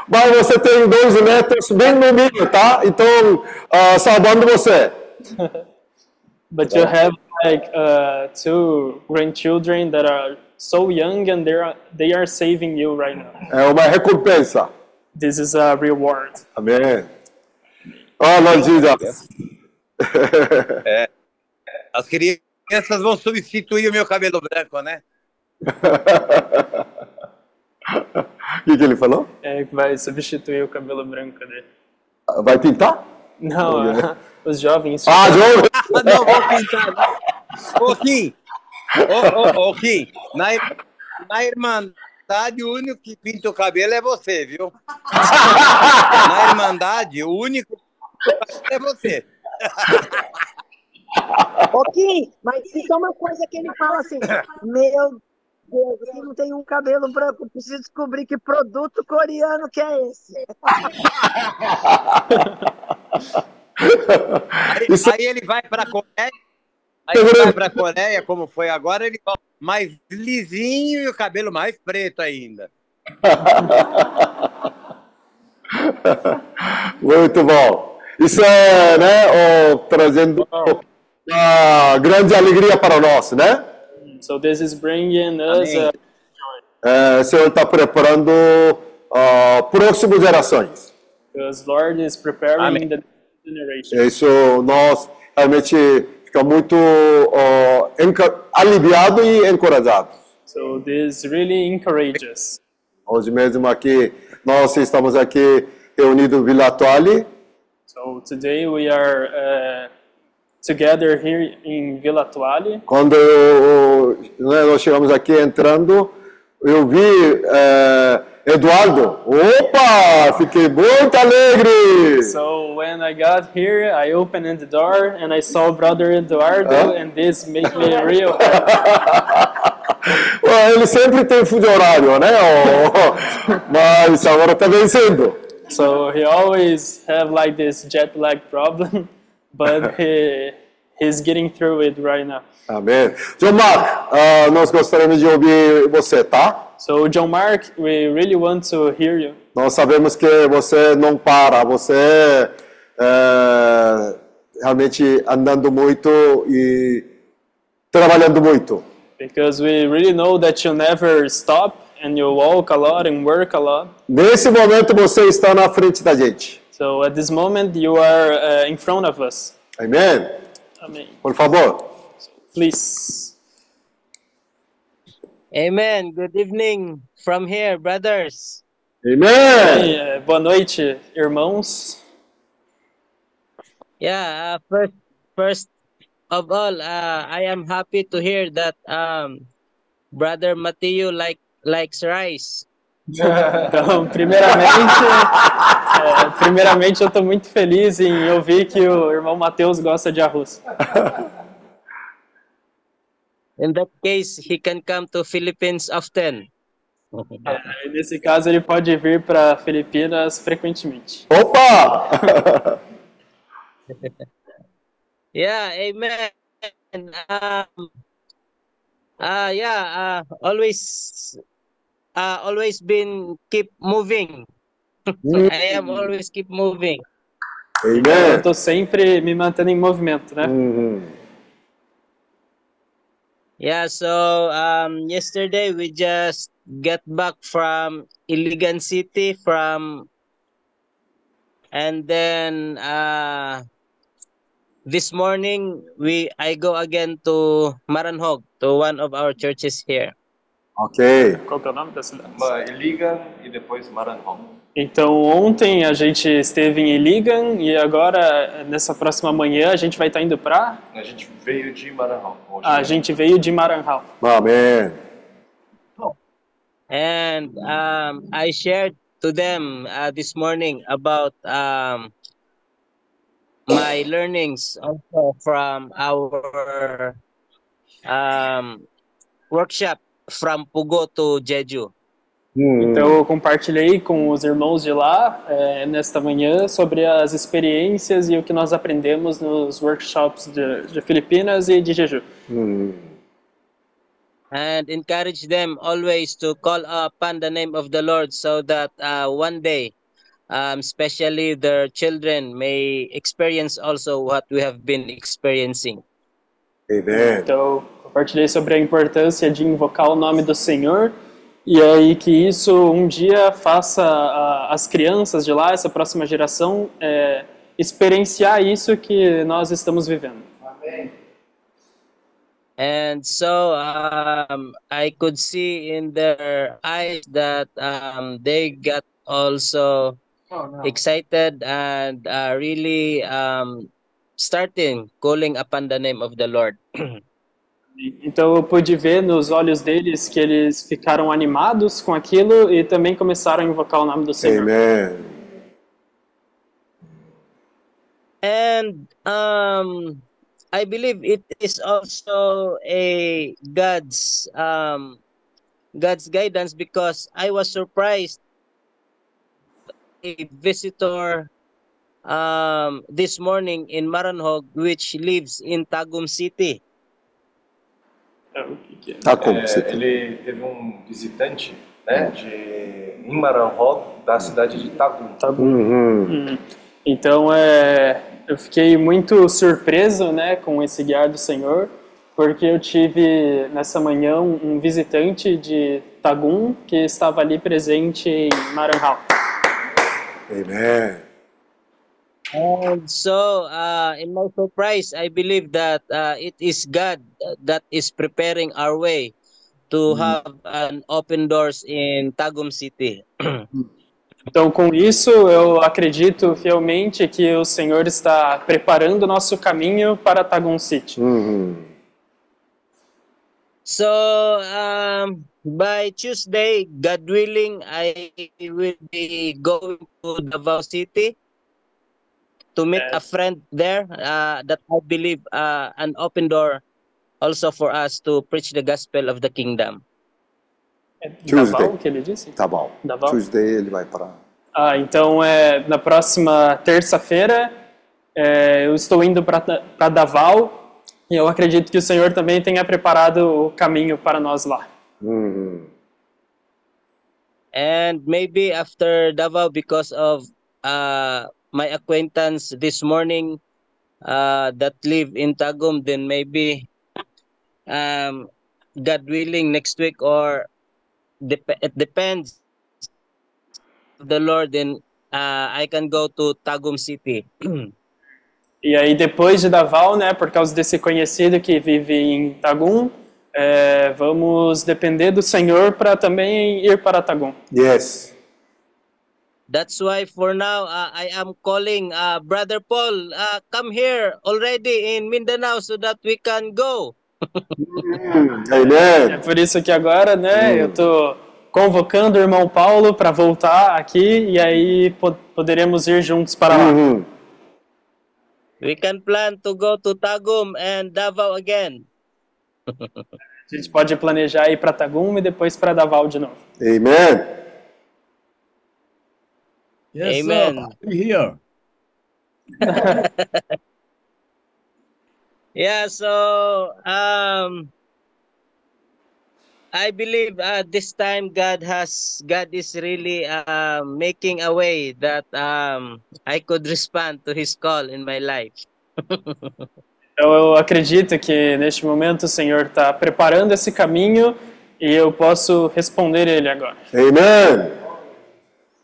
Mas você tem dois netos bem novinhos, tá? Então, ah, salvando você. But you have like uh, two grandchildren that are so young and they are they are saving you right now. É uma recompensa. This is a reward. Amém. Oh, Lord Jesus. As crianças vão substituir o meu cabelo branco, né? O que, que ele falou? É, que vai substituir o cabelo branco dele. Vai pintar? Não, os jovens. Ah! Ah, não, vou pintar, não. Ô, Kim, ô, ô, ô, Kim, na, na Irmandade, o único que pinta o cabelo é você, viu? Na Irmandade, o único que pinta o cabelo é você. Ok, mas fica uma coisa que ele fala assim, meu Deus, aqui não tem um cabelo branco, preciso descobrir que produto coreano que é esse. Aí, Isso- aí ele vai para a Coreia, aí ele vai para a Coreia, como foi agora, ele volta mais lisinho e o cabelo mais preto ainda. Muito bom. Isso é, né, o, trazendo uma grande alegria para nós, né? So this is bringing us uh, É, o Senhor está preparando ah, próximas gerações. because Lord is preparing Amém. the next generation. Isso nós realmente fica muito enca- aliviado e encorajado. So this really encourages. Hoje mesmo aqui nós estamos aqui reunidos em Vila Toale So today we are uh, together here in Vila Toale. Quando né, nós chegamos aqui entrando, eu vi eh, Eduardo. Opa! Fiquei muito alegre! So when I got here, I opened the door and I saw Brother Eduardo, Huh? and this made me real. Ué, Ele sempre tem fuso horário, né? Mas agora está vencendo. So he always have like this jet lag problem, but he he's getting through it right now. Amém. João Marco, ah, nós gostaríamos de ouvir você, tá? So John Mark, we really want to hear you Nós sabemos que você não para, você é, realmente andando muito e trabalhando muito. because we really know that you never stop and you walk a lot and work a lot. Nesse momento você está na frente da gente. So at this moment you are uh, in front of us. Amém? Amen. Por favor. Please. Amen. Good evening from here, brothers. Amen. Bem, eh, boa noite, irmãos. Yeah, uh, first, first of all, uh, I am happy to hear that um, brother Matthew like likes rice. Então, primeiramente, eh, primeiramente eu estou muito feliz em ouvir que o irmão Mateus gosta de arroz. In that case, he can come to Philippines often. Eh, Nesse caso, ele pode vir para Filipinas frequentemente. Opa! Yeah, amen. Um, uh, yeah, uh, always, uh, always been keep moving. I am always keep moving. Eu Amém. estou sempre me mantendo em movimento, né? Uhum. Yeah, so um, yesterday we just got back from Iligan City from, and then uh, this morning we I go again to Maranhog to one of our churches here. Ok. Qual que é o nome da cidade? Iligan e depois Maranhão. Então, ontem a gente esteve em Iligan e agora, nessa próxima manhã, a gente vai estar indo para... A gente veio de Maranhão. hoje. A gente veio de Maranhão. Amém. And um, I shared to them uh, this morning about um, my learnings also from our um, workshop from Pugo to Jeju. Uhum. Então, eu compartilhei com os irmãos de lá, eh, nesta manhã, sobre as experiências e o que nós aprendemos nos workshops de, de Filipinas e de Jeju. Uhum. and encourage them always to call upon the name of the Lord so that uh, one day, um, especially their children, may experience also what we have been experiencing. Amém. Então, compartilhei sobre a importância de invocar o nome do Senhor e aí que isso um dia faça a- as crianças de lá, essa próxima geração, eh, experienciar isso que nós estamos vivendo. and so um, I could see in their eyes that um, they got also excited and uh, really um, starting calling upon the name of the Lord. Então eu pude ver nos olhos deles que eles ficaram animados com aquilo e também começaram a invocar o nome do Senhor. Amen. and um i believe it is also a god's um god's guidance because i was surprised a visitor um this morning in maranhog which lives in tagum city Tá como você tem? Ele teve um visitante, né, de em Maranhão, da cidade de Tagum. Uhum. Hum. Então é, eu fiquei muito surpreso né, com esse guiar do Senhor, porque eu tive nessa manhã um, visitante de Tagum que estava ali presente em Maranhão. Amen. And so uh in my surprise i believe that uh, it is god that is preparing our way to have an open doors in tagum city Então, com isso, eu acredito fielmente que o Senhor está preparando o nosso caminho para Tagum City. Uhum. So um, by Tuesday, God willing, I will be going to Davao City to meet a friend there uh, that I believe uh, an open door also for us to preach the gospel of the kingdom. Tuesday. Davao, que ele disse? Tá bom. Davao? Tuesday ele vai para. Ah, então, é, na próxima terça-feira, é, eu estou indo para Davao e eu acredito que o Senhor também tenha preparado o caminho para nós lá. Uhum. And maybe after Davao, because of uh, my acquaintance this morning uh, that live in Tagum, then maybe um, God willing next week or dep- it depends the Lord, then uh, I can go to Tagum City. E aí, depois de Davao, né, por causa desse conhecido que vive em Tagum, é, vamos depender do Senhor para também ir para Tagum. Yes. That's why for now uh, I am calling uh, Brother Paul, uh, come here already in Mindanao so that we can go. Amen. É por isso que agora, né, eu tô convocando o irmão Paulo para voltar aqui e aí po poderemos ir juntos para lá. Uhum. We can plan to go to Tagum and Davao again. A gente pode planejar ir para Tagum e depois para Davao de novo. Amen. Yes, Amen. sir. Here. Yeah, so um I believe uh, this time God has God is really uh, making a way that um I could respond to his call in my life. Eu acredito que neste momento o Senhor está preparando esse caminho e eu posso responder ele agora. Amen.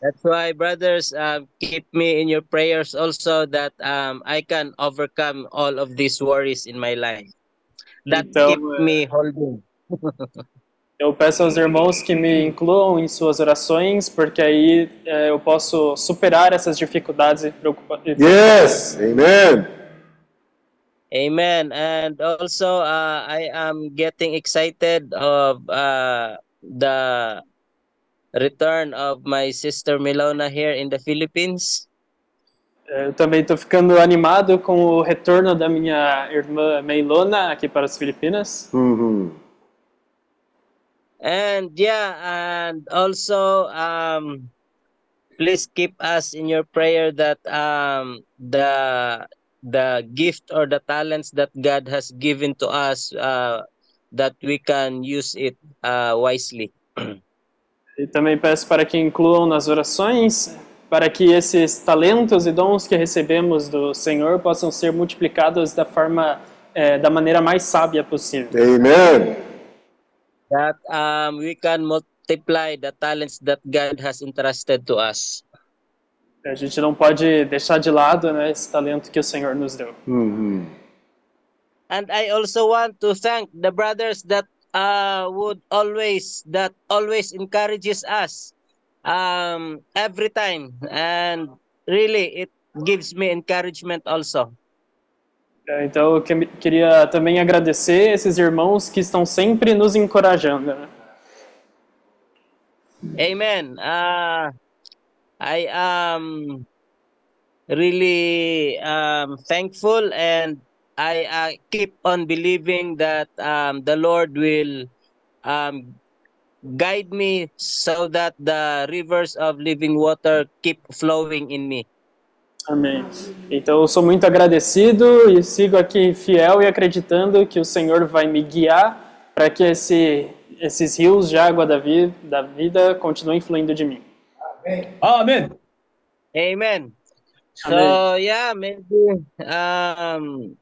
That's why brothers uh, keep me in your prayers also that um I can overcome all of these worries in my life. That Então, keep é- me holding. Eu peço aos irmãos que me incluam em suas orações, porque aí é, eu posso superar essas dificuldades e preocupações. Yes. Amen. Amen. And also, uh, I am getting excited of uh, the return of my sister Milona here in the Philippines. É, Eu também estou ficando animado com o retorno da minha irmã Meilona aqui para as Filipinas. Uhum. And yeah, and also, um, please keep us in your prayer that um, the the gift or the talents that God has given to us, uh, that we can use it uh, wisely. E também peço para que incluam nas orações, para que esses talentos e dons que recebemos do Senhor possam ser multiplicados da forma, é, da maneira mais sábia possível. Amen. that um, we can multiply the talents that God has entrusted to us. A gente não pode deixar de lado né, esse talento que o Senhor nos deu. Uhum. and I also want to thank the brothers that uh, would always that always encourages us um, every time, and really it gives me encouragement also. É, Então eu que- queria também agradecer esses irmãos que estão sempre nos encorajando. né? Amen. Uh, I am really um, thankful and I uh, keep on believing that um, the Lord will um, guide me so that the rivers of living water keep flowing in me. Amém. Então eu sou muito agradecido e sigo aqui fiel e acreditando que o Senhor vai me guiar para que esse, esses rios de água da vida, da vida continuem fluindo de mim. Amen. Amen. So Amen. yeah, maybe um,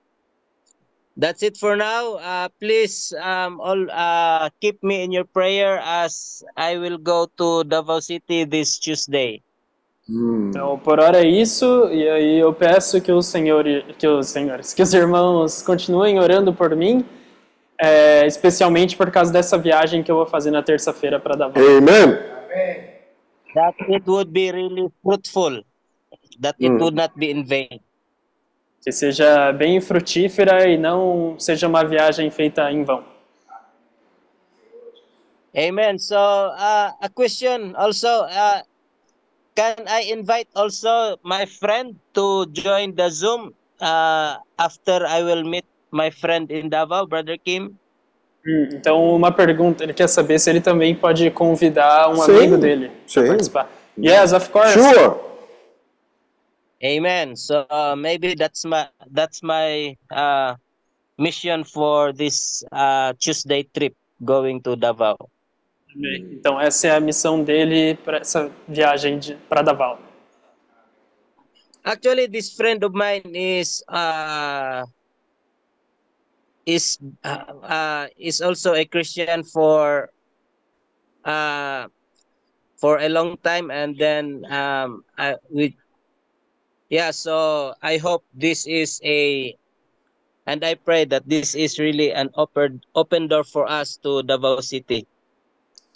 that's it for now. Uh, please um, all uh, keep me in your prayer as I will go to Davao City this Tuesday. Então, por hora é isso, e aí eu peço que os senhores, que os senhores, que os irmãos continuem orando por mim, é, especialmente por causa dessa viagem que eu vou fazer na terça-feira para Davao. Amen. That it would be really fruitful. That it Mm. would not be in vain. Que seja bem frutífera e não seja uma viagem feita em vão. Amen. So uh, a question also. Uh, can I invite also my friend to join the Zoom uh, after I will meet my friend in Davao, Brother Kim? Hum, Então, uma pergunta, ele quer saber se ele também pode convidar um Sim, amigo dele sim. para participar. Yes, of course. Sure. Amen. So uh, maybe that's my that's my uh, mission for this uh, Tuesday trip going to Davao. Então, essa é a missão dele para essa viagem para Davao. Actually, this friend of mine is uh, is uh, uh, is also a Christian for uh, for a long time, and then um, I, we yeah. So I hope this is a and I pray that this is really an open open door for us to Davao City.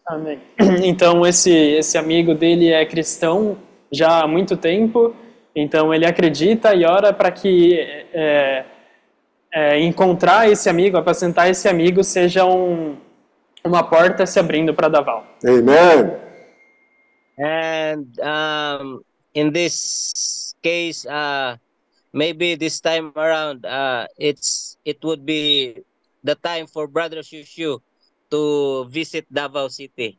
Amém. Então, esse, esse amigo dele é cristão já há muito tempo, então ele acredita e ora para que é, é, encontrar esse amigo, apresentar esse amigo, seja um, uma porta se abrindo para Davao. Amen. And um, in this case, uh, maybe this time around, uh, it's it would be the time for Brother Shushu to visit Davao City.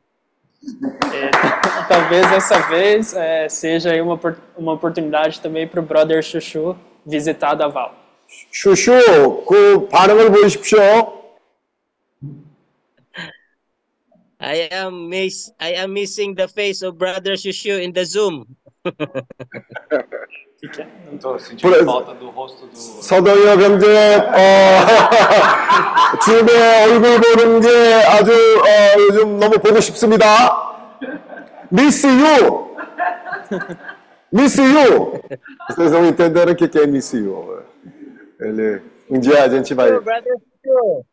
É, talvez dessa vez é, seja aí uma, opor- uma oportunidade também para o Brother Chuchu visitar Davao. 슈슈, 그 반응을 보십시오. I am miss I am missing the face of Brother Shushu in the Zoom. Tô sentindo Por- falta do rosto do. 서동혁 형제, 어, 주님의 얼굴 보는 게 아주 어, 요즘 너무 보고 싶습니다. Miss you, miss you. Vocês vão entender o que que é miss you. Ele, um dia a gente vai. Brother Shushu.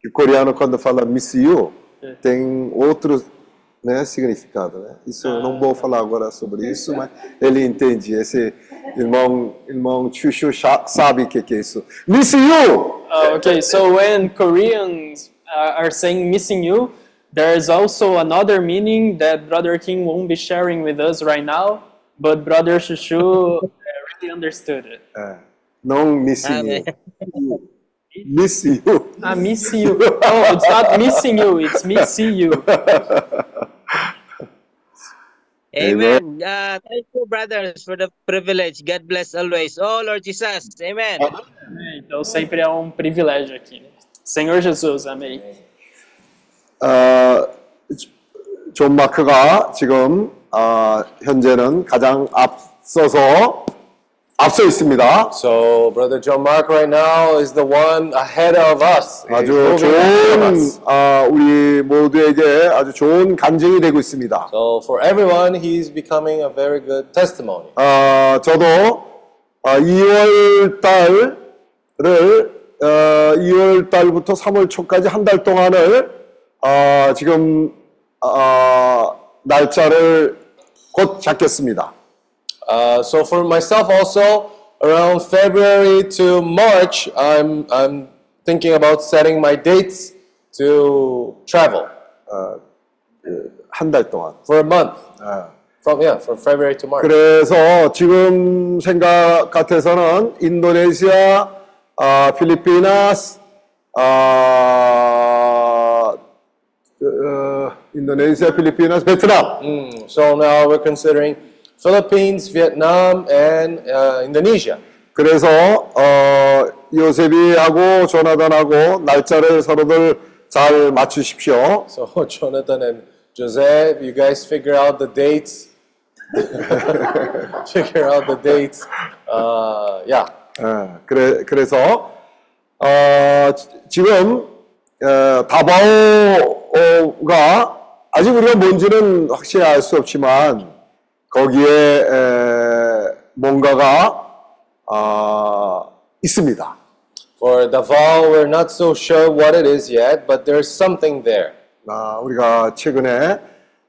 que o coreano quando fala miss you tem outro né, significado, né? Isso eu não vou falar agora sobre isso, mas ele entende. Esse irmão, irmão Chuchu sabe o que que é isso. Miss you. Uh, okay, so when Koreans uh, are saying missing you, there is also another meaning that Brother King won't be sharing with us right now, but Brother Shushu uh, really understood it. É, não miss you. Miss you. Ah, miss you. Oh, it's not missing you, it's miss you. Amen. Uh, thank you, brothers, for the privilege. God bless always. Oh, Lord Jesus. Amen. Então sempre é um privilégio aqui. né? Senhor Jesus, amém. 어, 존 마크가 지금 어, 현재는 가장 앞서서 앞서 있습니다. So, Brother John Mark right now is the one ahead of us. 아주 좋은. 어, 우리 모두에게 아주 좋은 간증이 되고 있습니다. So, for everyone, he's becoming a very good testimony. 어, 저도 어, 2월 달 어, 2월 달부터 3월 초까지 한 달 동안을 어, 지금 어, 날짜를 곧 잡겠습니다. Uh, so for myself also, around February to March, I'm I'm thinking about setting my dates to travel 한 달 동안. for a month. 어. From yeah, from February to March. 그래서 지금 생각 같아서는 인도네시아, 아, 필리피나스, 아, 어, 인도네시아, 필리피나스, 베트남. Mm, so now we're considering Philippines, Vietnam, and uh, Indonesia. 그래서 어, 요셉이하고 조나단하고 날짜를 서로들 잘 맞추십시오. So Jonathan and Jose, you guys figure out the dates. figure out the dates. Uh, yeah. 예, 그래, 그래서 어, 지- 지금 어, 다바오가 아직 우리가 뭔지는 확실히 알 수 없지만 거기에 에, 뭔가가 아, 있습니다. For Davao, we're not so sure what it is yet, but there's something there. 아, 우리가 최근에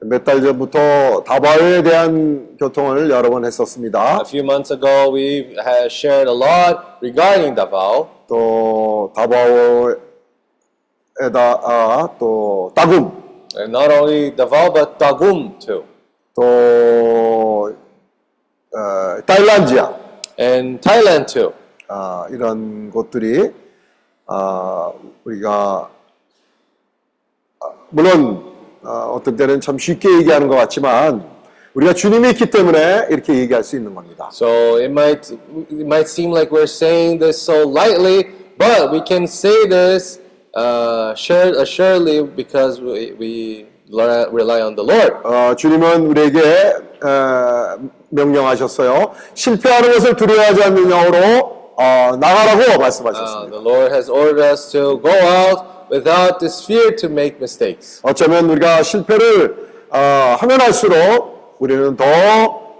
몇 달 전부터 다바오에 대한 교통을 여러 번 했었습니다. A few months ago, we had shared a lot regarding Davao. 또 다바오에다 아, 또 다굼 And not only Davao, but Tagum too. 또 어, 타일란지아 And Thailand too. 아, 이런 곳들이 아, 우리가 아, 물론 아, 어떤 때는 참 쉽게 얘기하는 것 같지만 우리가 주님이 있기 때문에 이렇게 얘기할 수 있는 겁니다. So it might it might seem like we're saying this so lightly, but we can say this uh, sure, assuredly because we, we rely on the Lord. 어, 주님은 우리에게 어, 명령하셨어요. 실패하는 것을 두려워하지 않는 영으로 어, 나가라고 Uh, 말씀하셨습니다. the Lord has ordered us to go out without this fear to make mistakes. 어쩌면 우리가 실패를 어, 하면 할수록 우리는 더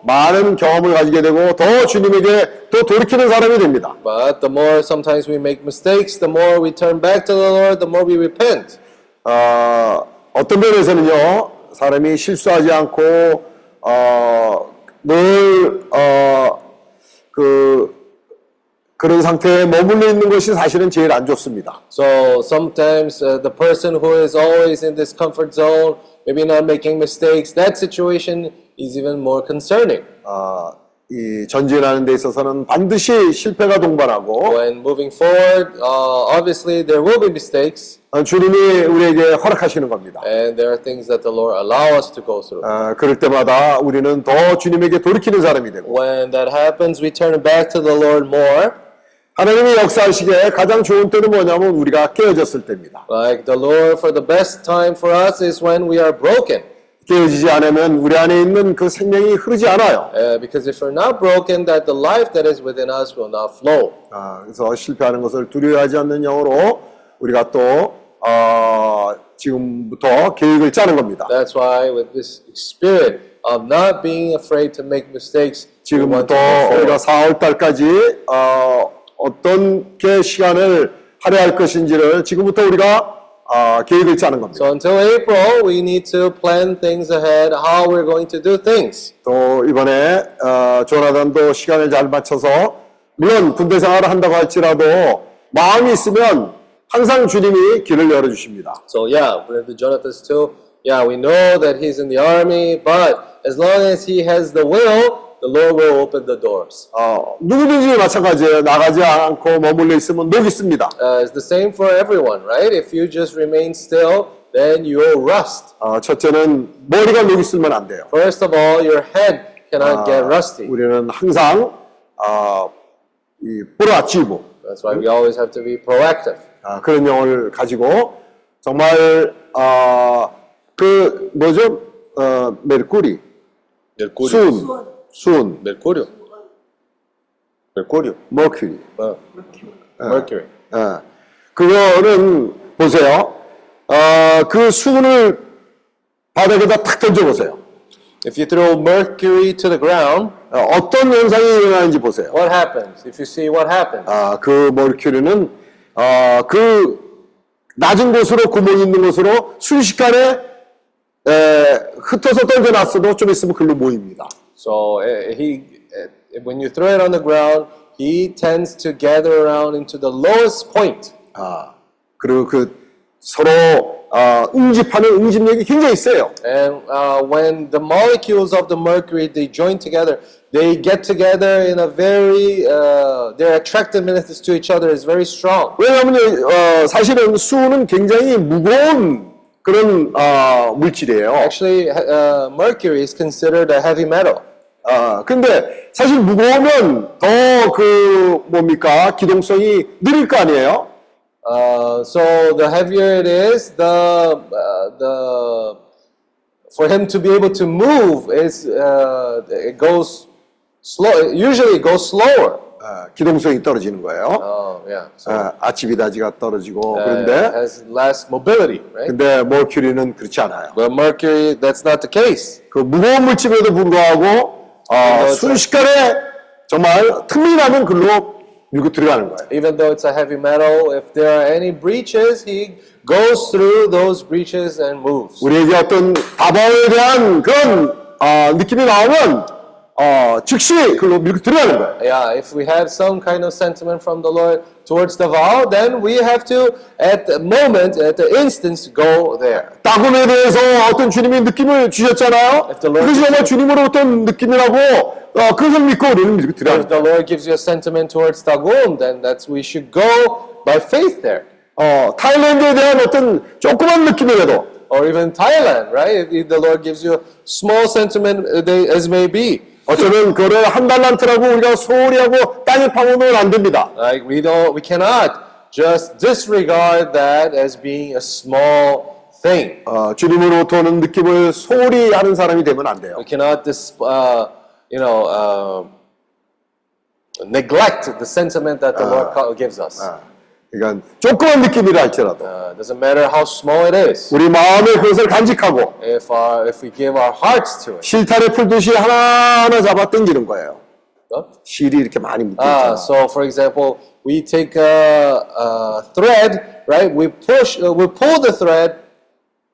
많은 경험을 가지게 되고 더 주님에게 더 돌이키는 사람이 됩니다. But the more sometimes we make mistakes, the more we turn back to the Lord, the more we repent. 어, 어떤 면에서는요, 사람이 실수하지 않고, 어, 늘, 어, 그, 그런 상태에 머물러 있는 것이 사실은 제일 안 좋습니다. So sometimes uh, the person who is always in this comfort zone, maybe not making mistakes, that situation is even more concerning. 어, 이 전진하는 데 있어서는 반드시 실패가 동반하고, When moving forward, uh, obviously there will be mistakes, 어, 주님이 우리에게 허락하시는 겁니다. and there are things that the Lord allow us to go through. 어, 그럴 때마다 우리는 더 주님에게 돌이키는 사람이 되고, When that happens, we turn back to the Lord more. 하나님이 역사하시기에 가장 좋은 때는 뭐냐면 우리가 깨어졌을 때입니다. Like the Lord, for the best time for us is when we are broken. 깨어지지 않으면 우리 안에 있는 그 생명이 흐르지 않아요. Uh, because if we're not broken, that the life that is within us will not flow. 아, 그래서 실패하는 것을 두려워하지 않는 영으로 우리가 또 어, 지금부터 계획을 짜는 겁니다. That's why with this spirit of not being afraid to make mistakes, we want 지금부터 to move 우리가 forward. 4월 달까지 어, 어떤 게 시간을 할애할 것인지를 지금부터 우리가 어, 계획을 짜는 겁니다. So until April, we need to plan things ahead, how we're going to do things. 또 이번에 어, 조나단도 시간을 잘 맞춰서 물론 군대 생활을 한다고 할지라도 마음이 있으면 항상 주님이 길을 열어 주십니다. So yeah, with the Jonathan's too, yeah, we know that he's in the army, but as long as he has the will, the Lord will open the doors. 어, 누구든지 마찬가지예요. 나가지 않고 머물러 있으면 녹이 씁니다. Uh, it's the same for everyone, right? If you just remain still, then you'll rust. 어, 첫째는 머리가 녹이 쓰면 안 돼요. First of all, your head cannot get rusty. 우리는 항상 어, 이 뿌라치고 That's why we always have to be proactive. 아, 그런 영을 가지고 정말 어, 그 뭐죠? 어, 메르쿠리, 순, 순, Mercurio. Mercurio. 머큐리. Uh, Mercury. 예. 그거는 보세요. 어, 그 수은을 바닥에다 탁 던져 보세요. If you throw mercury to the ground, 어, 어떤 현상이 일어나는지 보세요. what happens? If you see what happens, 아, 그 머큐리는 어, 그 낮은 곳으로 구멍이 있는 곳으로 순식간에 에, 흩어서 떨겨놨어도 좀 있으면 글로 모입니다. so uh, he, uh, when you throw it on the ground, he tends to gather around into the lowest point. 아, 그리고 그 서로 어, 응집하는 응집력이 굉장히 세요. And uh, when the molecules of the mercury they join together, they get together in a very uh, their attractiveness to each other is very strong. 왜냐하면 어, 사실은 수는 굉장히 무거운 그런 어, 물질이에요. Actually, uh, mercury is considered a heavy metal. 아, 근데 사실 무거우면 더 그 뭡니까 기동성이 느릴 거 아니에요? Uh, so the heavier it is, the uh, the for him to be able to move is uh, it goes slow. Usually, goes slower. 아, 기동성이 떨어지는 거예요. Oh, yeah. So 아, 아치비다지가 떨어지고 uh, 그런데 has less mobility, right? 근데 머큐리는 그렇지 않아요. But mercury, that's not the case. 그 무거운 물질에도 불구하고 어, 그렇죠. 순식간에 정말 틈이 나면 글로 밀고 들어가는 거예요. Even though it's a heavy metal, if there are any breaches, he goes through those breaches and moves. 우리에게 어떤 다방에 대한 그런 어, 느낌이 나오면 어, 즉시 글로 밀고 들어가는 거예요. Yeah, if we have some kind of sentiment from the Lord towards the vow, then we have to, at the moment, at the instance, go there. 따금에 대해서 어떤 주님이 느낌을 주셨잖아요. If the Lord 그것이 정말 gives 주님으로 어떤 느낌이라고 어, 그것을 믿고 우리는 밀고 들어가는 If the Lord gives you a sentiment towards Tagum, then that's we should go by faith there. 어, 타일랜드에 대한 어떤 조그만 느낌이라도 Or even Thailand, right? If the Lord gives you a small sentiment uh, they- as may be. 어쩌면 그거를 한 달란트라고 우리가 소홀히 하고 땅에 파고는 안 됩니다. Like we don't, we cannot just disregard that as being a small thing. 어, 주님으로부터 오는 느낌을 소홀히 하는 사람이 되면 안 돼요. We cannot dis, uh, you know, uh, neglect the sentiment that the Lord gives us. 아, 그러니까 조그만 느낌이라 할지라도 Uh, doesn't matter how small it is. 우리 마음에 그것을 간직하고 If our, if we give our hearts to it. 실타래 풀듯이 하나하나 잡아 당기는 거예요. No? 실이 이렇게 많이 묶여 Ah, 있잖아. so for example, we take a, a thread, right? We push, uh, we pull the thread.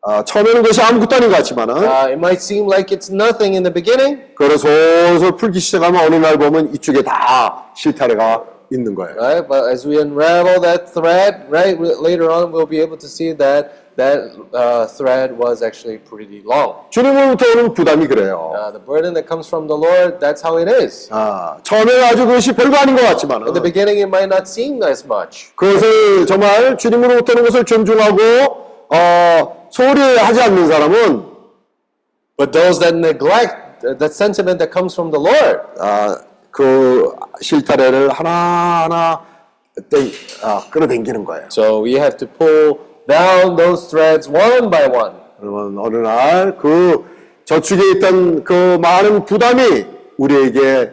아, 처음에는 그것이 아무것도 아닌 것 같지만은 Uh, it might seem like it's nothing in the beginning, 그걸 솔솔 풀기 시작하면 어느 날 보면 이쪽에 다 실타래가 있는 거예요. right? But as we unravel that thread, right, we- later on we'll be able to see that that uh, thread was actually pretty long. 주님으로부터 오는 부담이 그래요. Uh, the burden that comes from the Lord, that's how it is. 아, 처음에는 아주 그것이 별거 아닌 것 같지만 In the beginning, it might not seem as much. 그것을 정말 주님으로부터 오는 것을 존중하고 어, 소홀히 하지 않는 사람은 But those that neglect uh, that sentiment that comes from the Lord, 아, 그 실타래를 하나하나 땡, 아, 끌어당기는 거예요. so we have to pull down those threads one by one. 그러면 어느 날 그 저축에 있던 그 많은 부담이 우리에게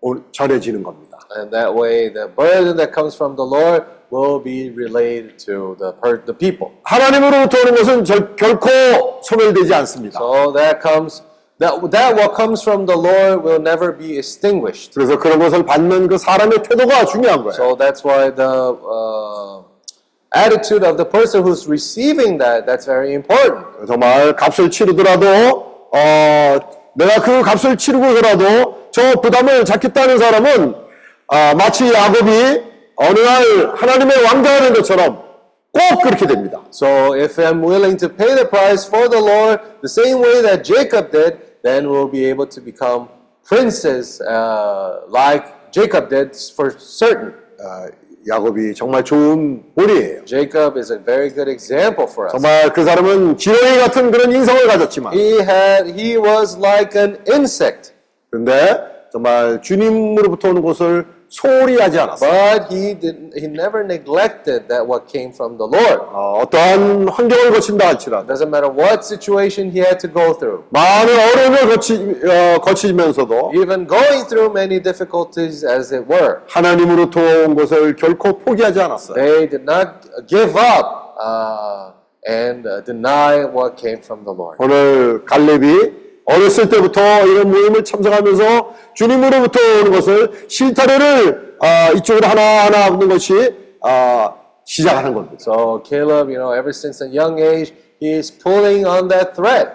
오- 전해지는 겁니다. And that way, the burden that comes from the Lord will be relayed to the the people. 하나님으로부터 오는 것은 절, 결코 소멸되지 않습니다. So that comes that that what comes from the Lord will never be extinguished. 그래서 그런 것을 받는 그 사람의 태도가 중요한 거예요. So that's why the uh, attitude of the person who's receiving that that's very important. 정말 값을 치르더라도 어, 내가 그 값을 치르고서라도 저 부담을 잡겠다는 사람은 아, 마치 야곱이 어느 날 하나님의 왕자가 된 것처럼 꼭 그렇게 됩니다. So if I'm willing to pay the price for the Lord the same way that Jacob did, then we'll be able to become princes uh, like Jacob did for certain. 아, 야곱이 정말 좋은 본이에요. Jacob is a very good example for us. 정말 그 사람은 지렁이 같은 그런 인성을 가졌지만 He had he was like an insect, 그런데 정말 주님으로부터 오는 것을 소홀히 하지 않았어요. but he did he never neglected that what came from the Lord. 어, 어떠한 환경을 거친다 할지라도 Doesn't matter what situation he had to go through. 많은 어려움을 거치, 어, 거치면서도 Even going through many difficulties as it were, 하나님으로부터 온 것을 결코 포기하지 않았어요. they did not give up uh, and uh, deny what came from the Lord. 오늘 갈렙이 어렸을 때부터 이런 모임을 참석하면서 주님으로부터 오는 것을 실타래를 아, 이쪽으로 하나하나 하는 것이 아, 시작하는 겁니다. So Caleb, you know, ever since a young age, he is pulling on that thread.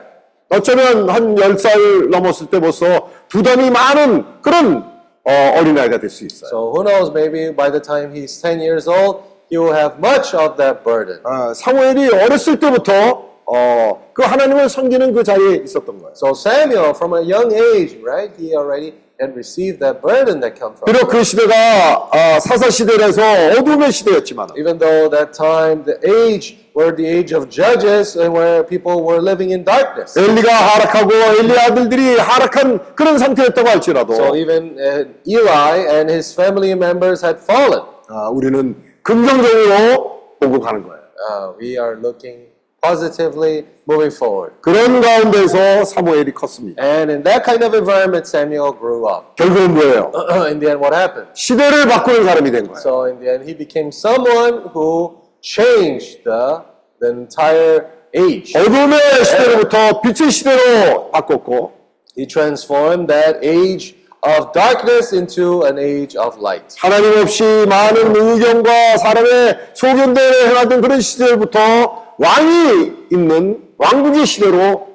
어쩌면 한 10살 넘었을 때 벌써 부담이 많은 그런 어, 어린아이가 될 수 있어요. So who knows, maybe by the time he's 10 years old, he will have much of that burden. 아, 사무엘이 어렸을 때부터 어, 그 하나님을 섬기는 그 자리에 있었던 거예요. So Samuel, from a young age, right, he already had received that burden that comes from 비록 그 시대가 아, 사사 시대라서 어둠의 시대였지만 Even though that time, the age were the age of judges and where people were living in darkness. 엘리가 하락하고 엘리 아들들이 하락한 그런 상태였다고 할지라도 So even uh, Eli and his family members had fallen. 아, 우리는 긍정적으로 보고 가는 거예요. Uh, we are looking positively moving forward. 그런 가운데서 사무엘이 컸습니다. And in that kind of environment, Samuel grew up. 결국은 뭐예요? in the end, what happened? 시대를 바꾸는 사람이 된 거예요. So in the end, he became someone who changed the, the entire age. 어둠의 시대로부터 빛의 시대로 바꿨고 He transformed that age of darkness into an age of light. 하나님 없이 많은 의견과 사람의 소견대로 행하던 그런 시대부터 왕이 있는 왕국의 시대로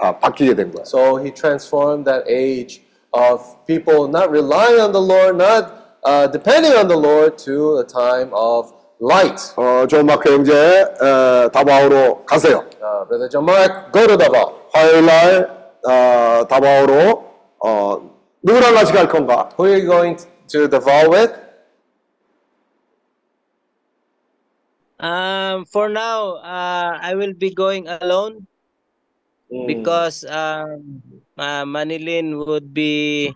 아, 바뀌게 된 거예요. So he transformed that age of people not relying on the Lord, not uh, depending on the Lord, to a time of light. 어, 조 마크 형제 에, 다바오로 가세요. Uh, Brother John Mark, go to Davao. 화요일 날 어, 다바오로 어, 누구랑 같이 갈 건가? Who are you going to Davao with? Um, for now, uh, I will be going alone because um, uh, Manilin would be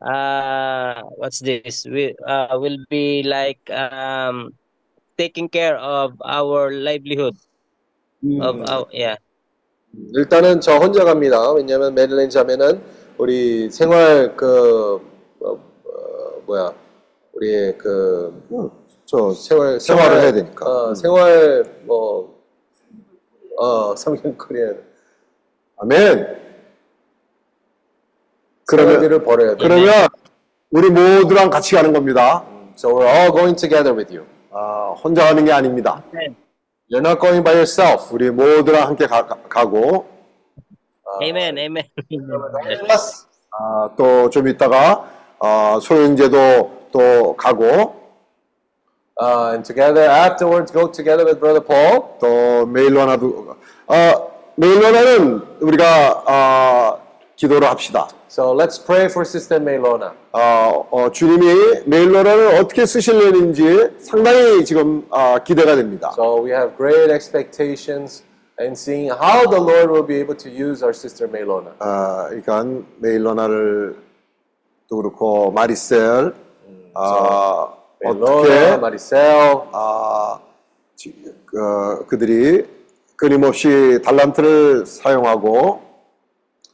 uh, what's this? We uh, will be like um, taking care of our livelihood of our yeah. 일단은 저 혼자 갑니다. 왜냐면 메릴랜드 자매는 우리 생활 그 어, 어, 뭐야 우리 그 저 생활 생활을 해야 되니까. 어, 생활 뭐어 성경거리에 아멘. 생활비를 벌어야 돼. 그러면 우리 모두랑 같이 가는 겁니다. So we're all going together with you. 아, 혼자 가는 게 아닙니다. You're not going by yourself. 우리 모두랑 함께 가, 고 Amen, amen. 아, 또 좀 있다가 아, 소영제도 또 가고 Uh, and together afterwards, go together with Brother Paul. 또 메일로나도 아, 메일로나는 우리가 아, 기도를 합시다. So let's pray for Sister Melona. 아, 어, 주님이 메일로나를 어떻게 쓰실려는지 상당히 지금 아, 기대가 됩니다. So we have great expectations in seeing how the Lord will be able to use our Sister Melona. 아, 그러니까 메일로나를 또 그렇고 마리셀 아, Melona, 어떻게 Maricel, 아, 지- 어, 그들이 끊임없이 달란트를 사용하고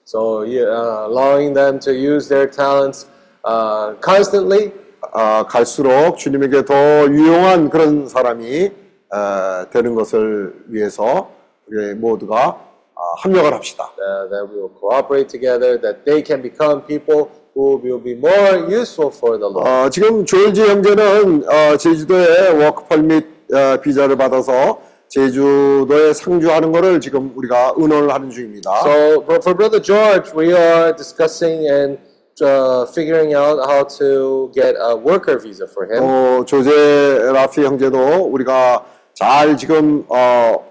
so uh, allowing them to use their talents uh, constantly. 아, 갈수록 주님에게 더 유용한 그런 사람이 어, 되는 것을 위해서 우리 모두가 아, 합력을 합시다. uh, that we will cooperate together, that they can become people who will be more useful for the Lord. 어, 지금 조일지 형제는 어, 제주도에 워크펄밋 어, 비자를 받아서 제주도에 상주하는 것을 지금 우리가 의논을 하는 중입니다. So for Brother George, we are discussing and uh, figuring out how to get a worker visa for him. 또 조제 라피 형제도 우리가 잘 지금 어,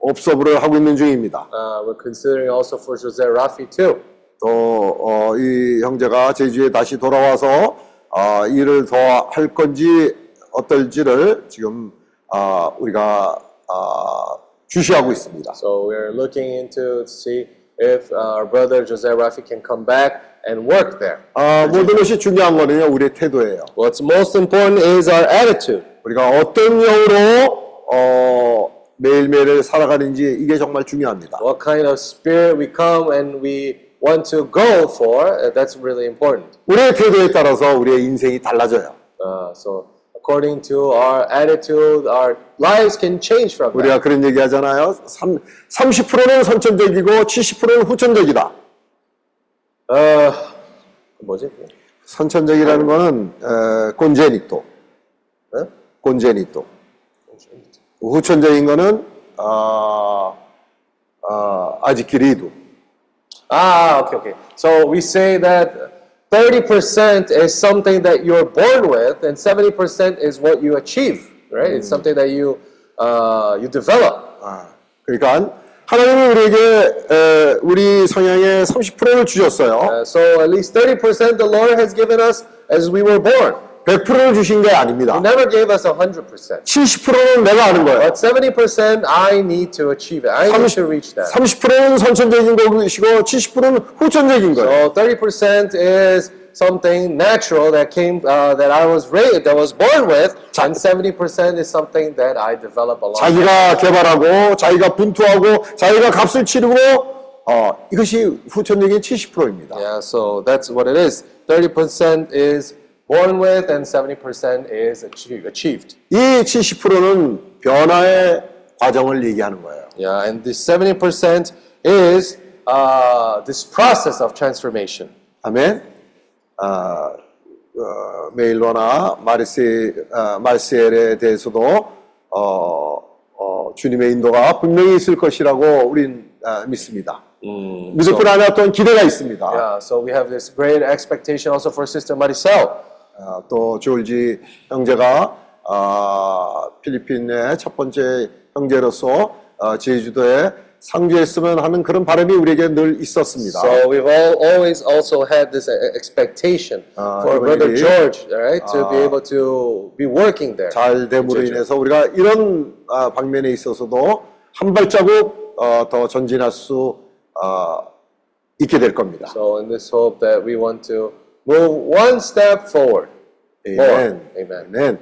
옵서브를 하고 있는 중입니다. Uh, we're considering also for Jose Rafi too. 또 어, 이 형제가 제주에 다시 돌아와서 어, 일을 더 할 건지 어떨지를 지금 어, 우리가 어, 주시하고 있습니다. So we're looking into to see if uh, our brother Jose Rafi can come back and work there. 아, 모든 것이 중요한 거는요 우리의 태도예요. What's most important is our attitude. 우리가 어떤 영으로 어, 매일매일을 살아가는지 이게 정말 중요합니다. What kind of spirit we come and we want to go for, uh, that's really important. 우리의 태도에 따라서 우리의 인생이 달라져요. Uh, so according to our attitude, our lives can change from 우리가 that. 그런 얘기 하잖아요. 3, 30%는 선천적이고 70%는 후천적이다. Uh, 뭐지? 선천적이라는 거는 에, 콘제니토. 네? 콘제니토. 후천적인 거는 아, 아, 아지키리두. Ah, okay, okay. So we say that 30% is something that you're born with, and 70% is what you achieve, right? It's something that you uh, you develop. 아, 그러니까 하나님이 우리에게 에, 우리 성향의 30%를 주셨어요. Uh, so at least 30% the Lord has given us as we were born. 100%를 주신 게 아닙니다. never gave us 100%. 70%는 내가 아는 거예요. But 70% I need to achieve it. I need to reach that. 30%는 선천적인 것이고 70%는 후천적인 거예요. So 30% is something natural that came uh, that I was raised that was born with, and 70% is something that I develop along. 자기가 개발하고 자기가 분투하고 자기가 값을 치르고 어, 이것이 후천적인 70%입니다. Yeah, so that's what it is. 30% is born with, and 70% is achieve, achieved. 이 70%는 변화의 과정을 얘기하는 거예요. Yeah, and this 70% is uh, this process of transformation. 아멘. 아, 어, 메일로나 마르세, 아, 마르셀에 대해서도 어, 어, 주님의 인도가 분명히 있을 것이라고 우린 아, 믿습니다. 믿을 뿐 아니라 또한 기대가 있습니다. Yeah, so we have this great expectation also for Sister Maricel. 아, 또 조울지 형제가 아, 필리핀의 첫 번째 형제로서 아, 제주도에 상주했으면 하는 그런 바람이 우리에게 늘 있었습니다. So we've all, always also had this uh, expectation 아, for Brother George, right, to be 아, able to be working there. 잘 됨으로. 인해서 우리가 이런 아, 방면에 있어서도 한 발자국 어, 더 전진할 수 어, 있게 될 겁니다. So in this hope that we want to move one step forward. 아멘. Amen. 아멘.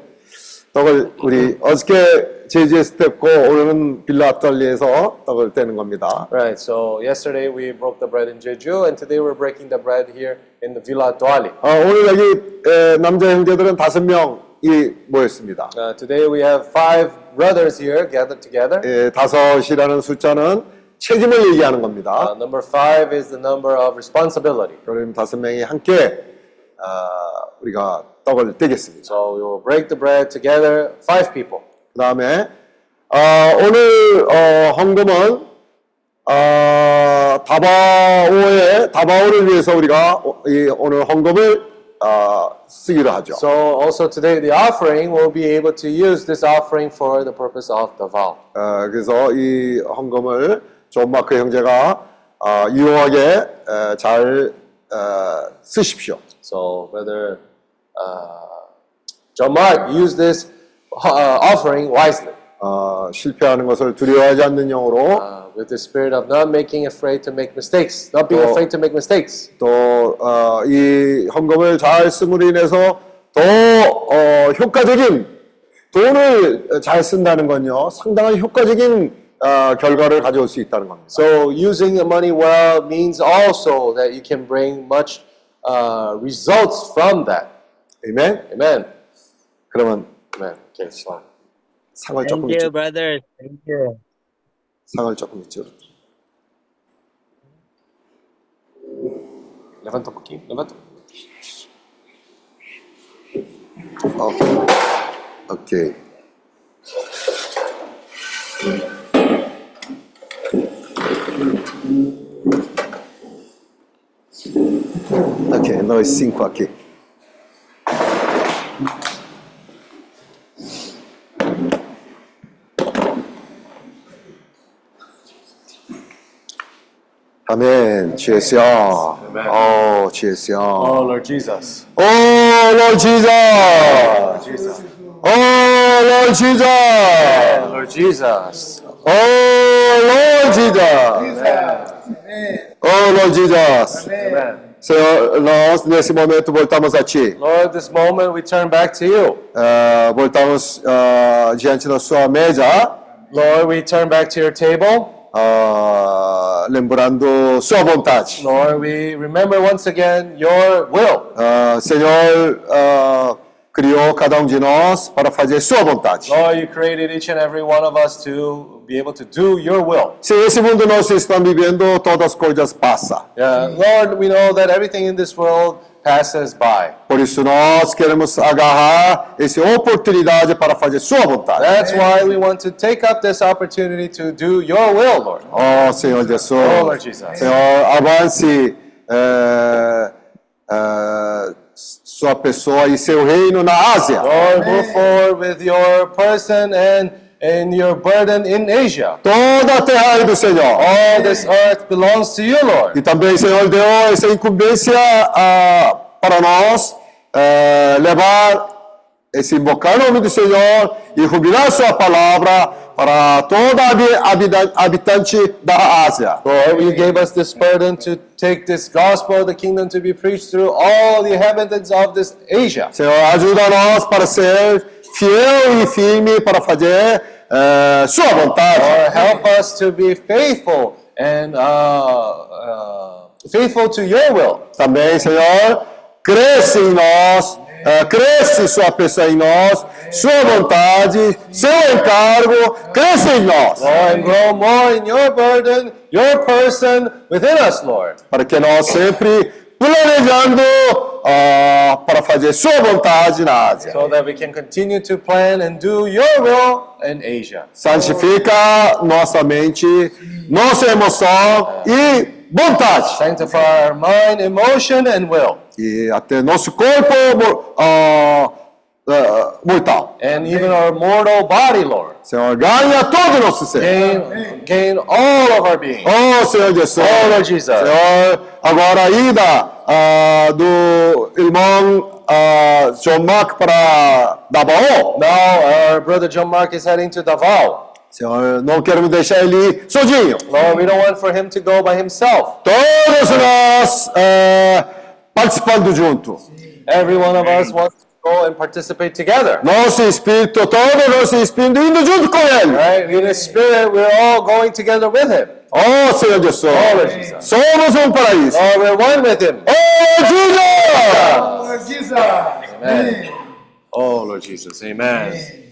떡을 우리 어저께 제주에서 뗐고 오늘은 빌라 앞달리에서 떡을 떼는 겁니다. Right. So yesterday we broke the bread in Jeju, and today we're breaking the bread here in the Villa Duali. 어, 오늘 여기 에, 남자 형제들은 다섯 명이 모였습니다. Uh, today we have five brothers here gathered together. 에, 다섯이라는 숫자는 책임을 얘기하는 Uh, 겁니다. number five is the number of responsibility. 그럼 다섯 명이 함께 어, 우리가 떡을 떼겠습니다. So we will break the bread together, five people. 그 다음에 어, 오늘 어, 헌금은 어, 다바오의 다바오를 위해서 우리가 오- 이 오늘 헌금을 어, 쓰기로 하죠. So also today the offering will be able to use this offering for the purpose of the vow. 어, 그래서 이 헌금을 존 마크 형제가 어, 유용하게 에, 잘 어, 쓰십시오. So brother uh, John Mark, use this uh, offering wisely. 어, 실패하는 것을 두려워하지 않는 영으로 Uh, with the spirit of not making afraid to make mistakes, not being Oh. afraid to make mistakes. 또 어, 이 헌금을 잘 쓰므로 인해서 더 어, 효과적인 돈을 잘 쓴다는 건요 상당한 효과적인 어, 결과를 가져올 수 있다는 겁니다. So using the money well means also that you can bring much uh, results from that. Amen. Amen. 그러면 amen. 이렇게 해서 상을 조금 Thank you, 있죠. brother. Thank you. 상을 조금 있죠. 레반 떡볶이. 레반 떡볶이. 오케이. 오케이. Thank you. Ok, nós cinco aqui. Amém. Checia. Oh, Checia. Oh, Lord Jesus. Oh, Lord Jesus. Oh, Lord Jesus. Lord Jesus. Oh, Lord Jesus. Oh, Lord Jesus. Amen. Senhor, nós nesse momento voltamos a Ti. Lord, this moment we turn back to you. Ah, voltamos ah, diante da Sua mesa, Lord, we turn back to your table. ah, lembrando Sua vontade. Lord, we remember once again your will. Ah, Senhor, ah, criou cada um de nós para fazer sua vontade. Lord, you created each and every one of us to be able to do your will. Se esse mundo nós estamos vivendo, todas as coisas passam. Yeah, Lord, we know that everything in this world passes by. Por isso nós queremos agarrar essa oportunidade para fazer sua vontade. That's why we want to take up this opportunity to do your will, Lord. Oh, Senhor Jesus. Oh, Lord Jesus. Senhor, avance eh, eh, sua pessoa e seu reino na Ásia. Lord, move forward with your person and and your burden in Asia. Toda a terra é do Senhor. All this earth belongs to you, Lord. E também, Senhor, deu essa incumbência ah, para nós eh, levar esse invocar o nome do Senhor e rubinar sua palavra para toda habita- habitante da Ásia. Lord, you gave us this burden to take this gospel of the kingdom to be preached through all the inhabitants of this Asia. Senhor, ajuda nós para ser fiel e firme para fazer eh, sua vontade. Lord, help us to be faithful and uh, uh, faithful to your will. Também, Senhor, cresce em nós, eh, cresce sua pessoa em nós, sua vontade, seu encargo, cresce em nós. Lord, and grow more in your burden, your person within us, Lord. Para que nós sempre planejando ah, para fazer sua vontade na Ásia. So that we can continue to plan and do your will in Asia. Santifica nossa mente, nossa emoção e vontade. Sanctify our mind, emotion, and will. E até nosso corpo ah, ah, mortal. And even our mortal body, Lord. Senhor, ganha todo o nosso ser. Gain, gain all of our being. Oh, Senhor Jesus. Oh, Lord Jesus. Senhor, agora a ida ah, do irmão ah, John Mark para Davao. Now our brother John Mark is heading to Davao. Senhor, não queremos deixar ele sozinho. Lord, we don't want for him to go by himself. Todos nós eh, participando junto. Every one of us wants to go and participate together. Nosso espírito, todo nosso espírito indo junto com ele. Right? In the spirit, we're all going together with him. Oh, Senhor Jesus. Oh, Lord Jesus. Somos um para isso. Oh, we're one with him. Oh, Jesus! Lord Jesus. Amen. Oh, Lord Jesus. Amen.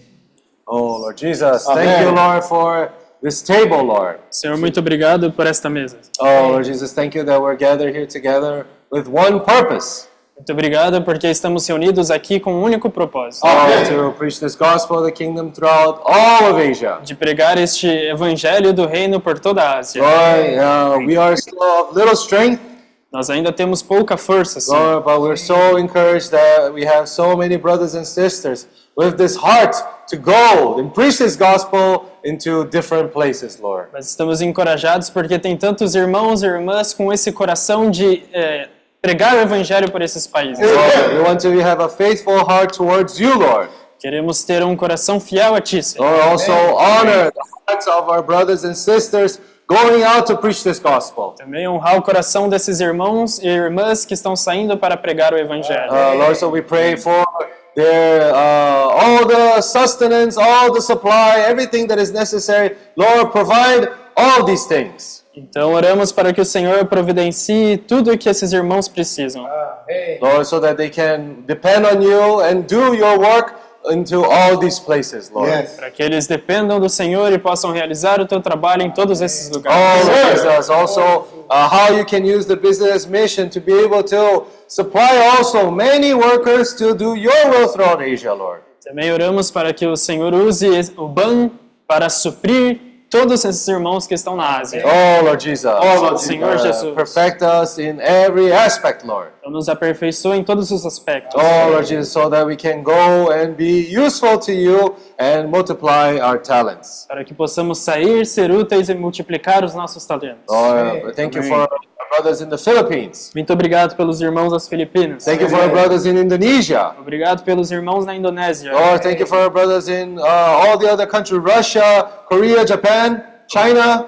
Oh, Lord Jesus. Amen. Thank you, Lord, for this table, Lord. Senhor, muito obrigado por esta mesa. Oh, Lord Jesus, thank you that we're gathered here together with one purpose. Muito obrigado porque estamos reunidos aqui com um único propósito. De pregar este evangelho do reino por toda a Ásia. Lord, uh, we are still of little strength, Nós ainda temos pouca força, Senhor. Lord, but we're so encouraged that we have so many brothers and sisters with this heart to go and preach this gospel into different places, Lord. Mas estamos encorajados porque tem tantos irmãos e irmãs com esse coração de eh, pregar o evangelho por esses países. Lord, we want to have a faithful heart towards you, Lord. Queremos ter um coração fiel a Ti, Senhor. Lord, also honor the hearts of our brothers and sisters going out to preach this gospel. Também honrar o coração desses irmãos e irmãs que estão saindo para pregar o evangelho. Uh, Lord, so we pray for their uh, all the sustenance, all the supply, everything that is necessary. Lord, provide all these things. Então oramos para que o Senhor providencie tudo o que esses irmãos precisam. Lord, so that they can depend on you and do your work into all these places, Lord. Yes. Para que eles dependam do Senhor e possam realizar o teu trabalho em todos esses Oh, lugares. Lord Jesus, also uh, how you can use the business mission to be able to supply also many workers to do your will throughout Asia, Lord. Também oramos para que o Senhor use o BAN para suprir todos esses irmãos que estão na Ásia. Oh, Lord Jesus. Oh, Lord Senhor Jesus. Perfect us in every aspect, Lord. Então nos aperfeiçoe em todos os aspectos. Oh, Lord Jesus, so that we can go and be useful to you and multiply our talents. Para que possamos sair, ser úteis e multiplicar os nossos talentos. Lord, thank you for brothers in the Philippines. Muito obrigado pelos irmãos das Filipinas. Thank you for our brothers in Indonesia. Obrigado pelos irmãos na Indonésia. Lord, thank you for our brothers in uh, all the other countries, Russia, Korea, Japan, China.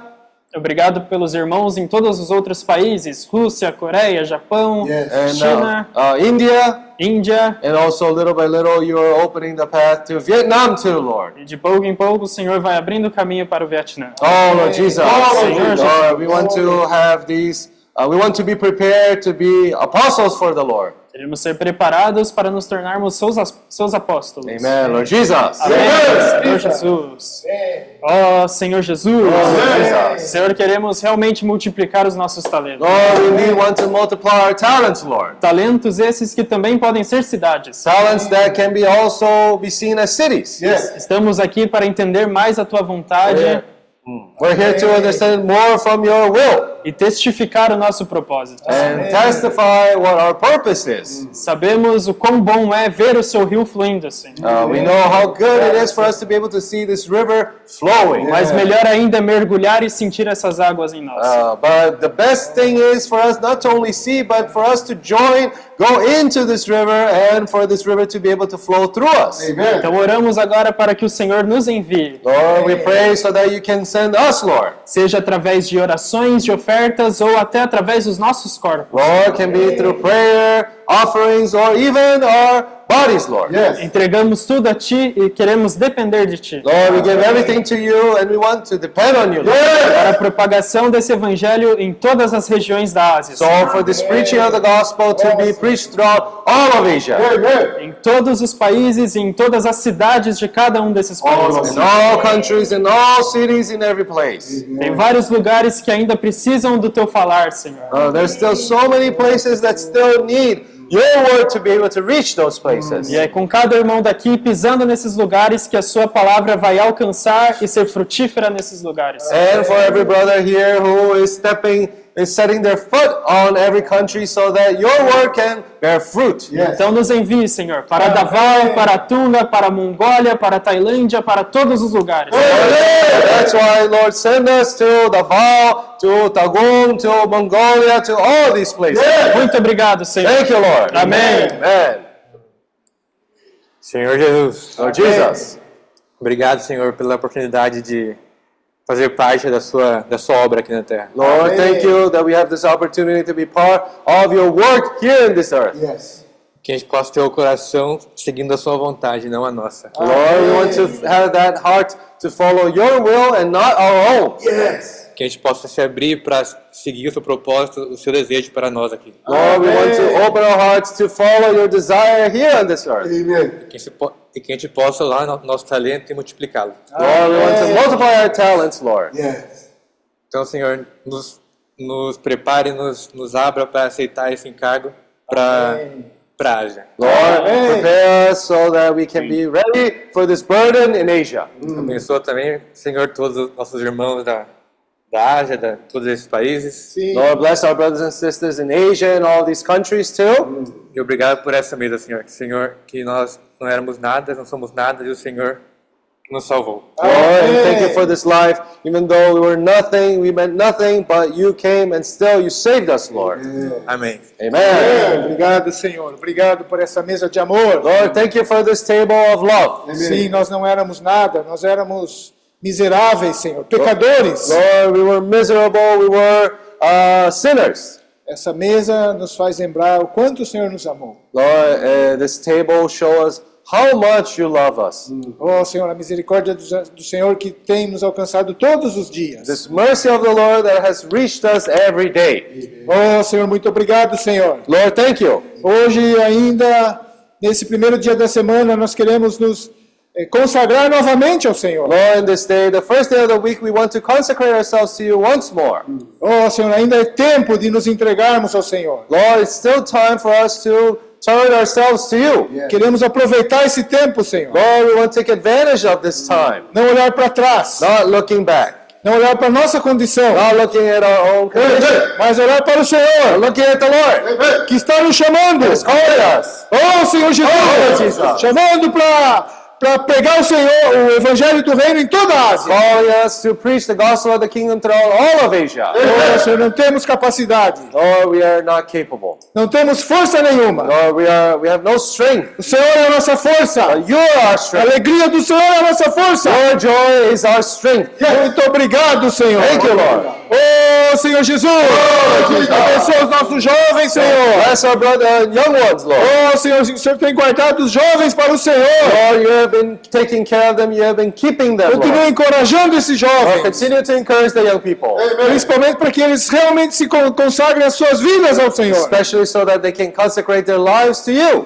Obrigado pelos irmãos em todos os outros países, Rússia, Coreia, Japão, and China, uh, uh, India, Índia. and also little by little you are opening the path to Vietnam too, Lord. E de pouco em pouco o Senhor vai abrindo o caminho para o Vietnã. Oh Lord Jesus, Oh, Lord Jesus. Lord, we want to have these. Uh, we want to be prepared to be apostles for the Lord. Queremos ser preparados para nos tornarmos seus, seus apóstolos. Amen, Lord Jesus. Amém, Senhor Jesus. Ó Senhor Jesus. Senhor, queremos realmente multiplicar os nossos talentos. Lord, we need want to multiply our talents, Lord. Talentos esses que também podem ser cidades. Talents that can be also be seen as cities. Estamos aqui para entender mais a tua vontade Yeah. We're here to understand more from your will e testificar o nosso propósito. and testify what our purpose is. Sabemos o quão bom é ver o seu rio fluindo, Senhor. Uh, we know how good it is for us to be able to see this river flowing. Mas melhor ainda é mergulhar e sentir essas águas em nós. Uh, but the best thing is for us not to only see, but for us to join, go into this river, and for this river to be able to flow through us. Então oramos agora para que o Senhor nos envie, Lord, we pray so that you can send us, Lord. seja através de orações, de ofertas ou até através dos nossos corpos. Lord, can be through prayer, offerings, or even our bodies, Lord. Entregamos tudo a Ti e queremos depender de Ti. Lord, we give everything to you and we want to depend on you. Lord. Para a propagação desse evangelho em todas as regiões da Ásia. So for this preaching of the gospel to be preached throughout all of Asia. Em todos os países e em todas as cidades de cada um desses países. In all countries, in all cities, in every place. Tem vários lugares que ainda precisam do Teu falar, Senhor. Uh, there's still so many places that still need your word to be able to reach those places. E é com cada irmão daqui pisando nesses lugares que a Sua palavra vai alcançar e ser frutífera nesses lugares. And for every brother here who is stepping, is setting their foot on every country so that your word can bear fruit. Então nos envie, Senhor, para Davao, para Tunga, para Mongólia, para Tailândia, para todos os lugares. That's why, Lord, send us to Davao, to Tagum, to Mongolia, to all these places. Muito obrigado, Senhor. Thank you, Lord. Amém. Amen. Senhor Jesus, Lord Jesus, obrigado, Senhor, pela oportunidade de fazer parte da sua, da sua obra aqui na terra. Lord, thank you that we have this opportunity to be part of your work here in this earth. Que a gente possa ter o coração seguindo a sua vontade, não a nossa. Lord, we want to have that heart to follow your will and not our own. Que a gente possa se abrir para seguir o seu propósito, o seu desejo para nós aqui. Lord, we want to open our hearts to follow your desire here on this earth. E que, e que a gente possa usar no- nosso talento e multiplicá-lo. Lord, we want to multiply our talents, Lord. Então, Senhor, nos, nos prepare, nos, nos abra para aceitar esse encargo para a Ásia. Lord, prepare us so that we can be ready for this burden in Asia. Abençoa também, Senhor, todos os nossos irmãos da, da Ásia, da todos esses países. Lord, bless our brothers and sisters in Asia and all these countries too. E obrigado por essa mesa, Senhor. Senhor, que nós não éramos nada, não somos nada, e o Senhor nos salvou. Lord, and thank you for this life. Even though we were nothing, we meant nothing, but you came and still you saved us, Lord. Amém. Amen. Obrigado, Senhor. Obrigado por essa mesa de amor. Lord, thank you for this table of love. Sim, nós não éramos nada, nós éramos miseráveis, Senhor, pecadores. Lord, we were miserable, we were uh, sinners. Essa mesa nos faz lembrar o quanto o Senhor nos amou. Lord, uh, this table show us how much you love us. Oh, Senhor, a misericórdia do, do Senhor que tem nos alcançado todos os dias. This mercy of the Lord that has reached us every day. Oh, Senhor, muito obrigado, Senhor. Lord, thank you. Hoje ainda, nesse primeiro dia da semana, nós queremos nos consagrar novamente ao Senhor. Lord, in this day, the first day of the week, we want to consecrate ourselves to you once more. Oh, Senhor, ainda é tempo de nos entregarmos ao Senhor. Lord, it's still time for us to turn ourselves to you. Queremos aproveitar esse tempo, Senhor. Lord, we want to take advantage of this time, Não olhar para trás, not looking back, não olhar para nossa condição, not looking at our own condition, mas olhar para o Senhor, looking at the Lord. que está nos chamando. Us. Oh, Senhor Jesus, Oh, Jesus. chamando para para pregar o Senhor, o evangelho do reino em toda a Ásia. Calling us to preach the gospel of the kingdom throughout all of Asia. Oh, Senhor, não temos capacidade, Lord, we are not capable. não temos força nenhuma. Lord, we are we have no strength. O Senhor é a nossa força. But you are our A strength. alegria do Senhor é a nossa força. Your joy is our strength. Muito obrigado, Senhor. Thank you, Lord. Oh, Oh, Senhor Jesus! Abençoa os nossos jovens, Senhor! Bless our brother, uh, young ones, Lord. Oh, Senhor, o Senhor tem guardado os jovens para o Senhor! Lord, you have been taking care of them, you have been keeping them, Continue Lord. encorajando esses Lord, jovens, continue to encourage the young people, principalmente para que eles realmente se con- consagrem as suas vidas ao Senhor. especially so that they can consecrate their lives to you.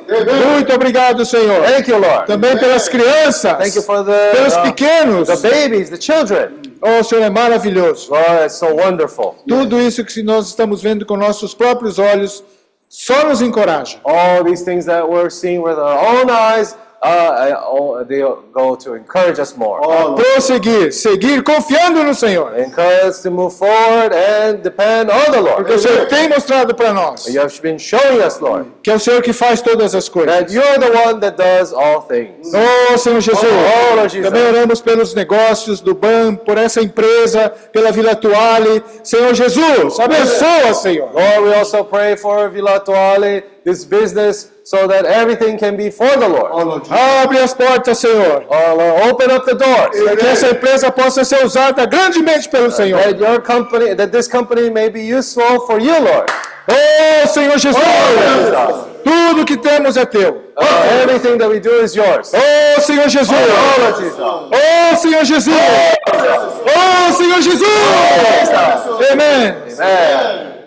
Muito obrigado, Senhor. Thank you, Lord. Também pelas crianças, Thank you for the, pelos uh, pequenos. the babies, the children. Oh, Senhor é maravilhoso. Lord, it's so wonderful. Tudo isso que nós estamos vendo com nossos próprios olhos só nos encoraja. All these things that we're seeing with our own eyes, uh, uh, oh, they go to encourage us more. Prosseguir, seguir confiando no Senhor. Encourage us to move forward and depend on the Lord. Porque o Senhor tem mostrado para nós You have been showing us, Lord, que é o Senhor que faz todas as that coisas. you're the one that does all things. Oh, Senhor Jesus, Oh, Lord Jesus. também oramos pelos negócios do BAM, por essa empresa, pela Vila Tuale. Senhor Jesus, abençoa, Senhor. Lord, we also pray for Villa Toale, this business, so that everything can be for the Lord. Abre as portas, Senhor. Oh, Lord, open up the doors. Para que essa empresa possa ser usada grandemente pelo Senhor. That your company, that this company may be useful for you, Lord. Oh, Senhor Jesus, tudo que temos é teu. Uh, everything that we do is yours. Oh, Senhor Jesus. Oh, Jesus. Oh, Senhor Jesus. Oh, Senhor Jesus. Amém. Amen.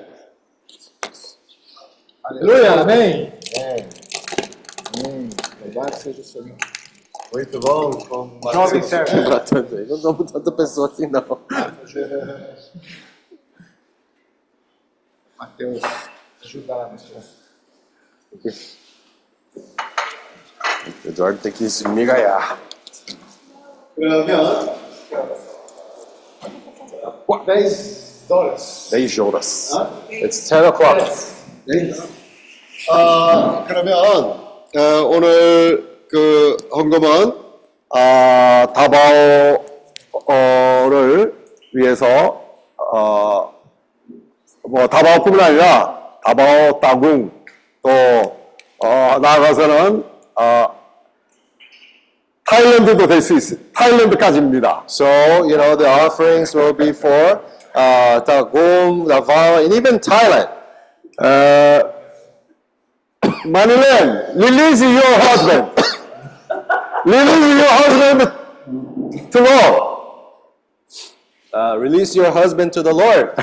Aleluia. Amém. Amém. Seja o Senhor. Muito bom. Como Jovem servo. Não dou tanta pessoa assim, não. Mateus, ajuda lá, Mateus. O Eduardo tem que se migaiar. Dez horas. Dez horas. It's ten o'clock. Yes. 아, 그러면 어, 오늘 그 헌금은 아, 다바오를 위해서 어, 뭐 다바오뿐만 아니라 다바오 따궁 또 어, 나아가서는 어, 타일랜드도 될 수 있어. 타일랜드까지입니다. So, you know, the offerings will be for uh, Tagum, Davao, and even Thailand. 어, Manilen, release your husband. release your husband to the Lord. Uh, release your husband to the Lord.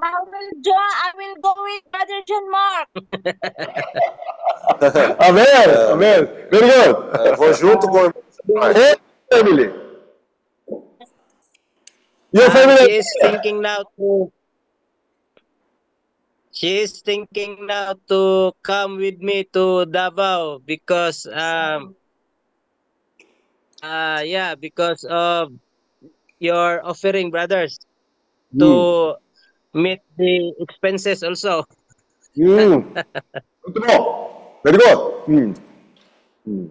I will join. I will go with Brother John Mark. amen. Uh, amen. Very good. Uh, vou junto com family. Your ah, family. He is thinking now to. She's thinking now to come with me to Davao because um uh yeah because of your offering brothers mm. to hmm. meet the expenses also. Mm. Good to know. Very good. Mm. Mm.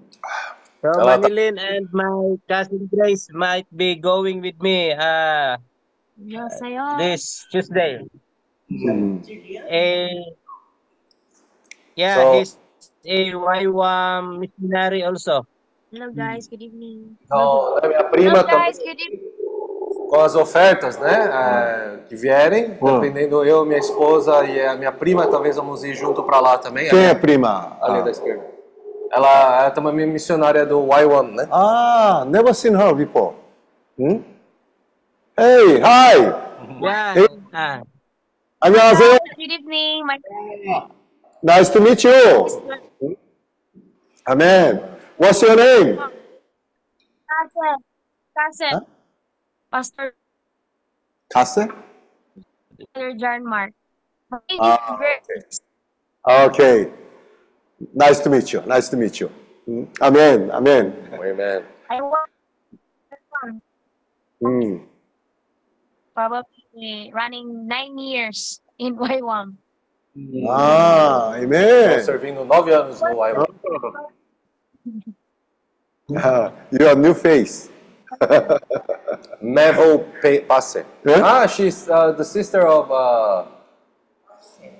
So Manilin and my cousin Grace might be going with me uh, this Tuesday. 음. Eh, yeah, So- he's a YWAM missionary also. Hello guys, good evening. Então, a minha Hello prima guys, também, good evening. com as ofertas, né, eh, que vierem, dependendo eu, minha esposa e a minha prima, talvez vamos ir junto para lá também. Quem é ali, prima? ali Ah. da esquerda. Ela, ela também é missionária do Y1, né? Ah, never seen her before. Hmm? Hey, hi. Yeah. Hey. Ah, 안녕하세요. Good evening, my Nice to meet you. Amen. What's your name? cousin, cousin, Pastor 가스? Brother John Mark. My name Ah, is Grace. Okay. Nice to meet you. Nice to meet you. Hmm? Amen. Amen. Amen. I work Hmm. probably running nine years in YWAM. Ah, Estou amen. servindo nove anos no Y1. Ah, Your new face. Mevel Pe- Passe. Yeah? Ah, she's uh, the sister of uh,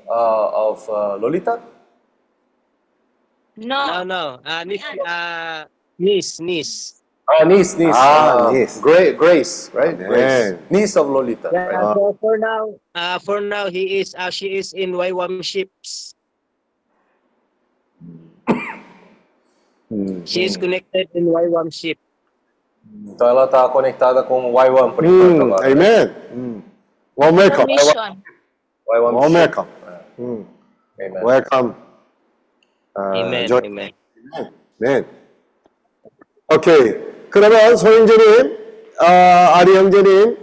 uh, of uh, Lolita. no, No, no. Uh, niece, uh, niece, niece. Oh, niece, niece. Ah, ah niece. Gra- Grace, right? Amen. Grace. Niece of Lolita. Yeah, right? so for now, uh, for now he is uh, she is in Waiwam ships. Hmm. Hmm. She is connected in Waiwam ship. Então ela está conectada com Waiwam por enquanto agora. Amen. Hmm. Well, welcome. Waiwam. Well, welcome. Amen. Welcome. Uh, Amen. Amen. Amen. Amen. Okay. 그러면 소영재님, 아, 아리 형제님,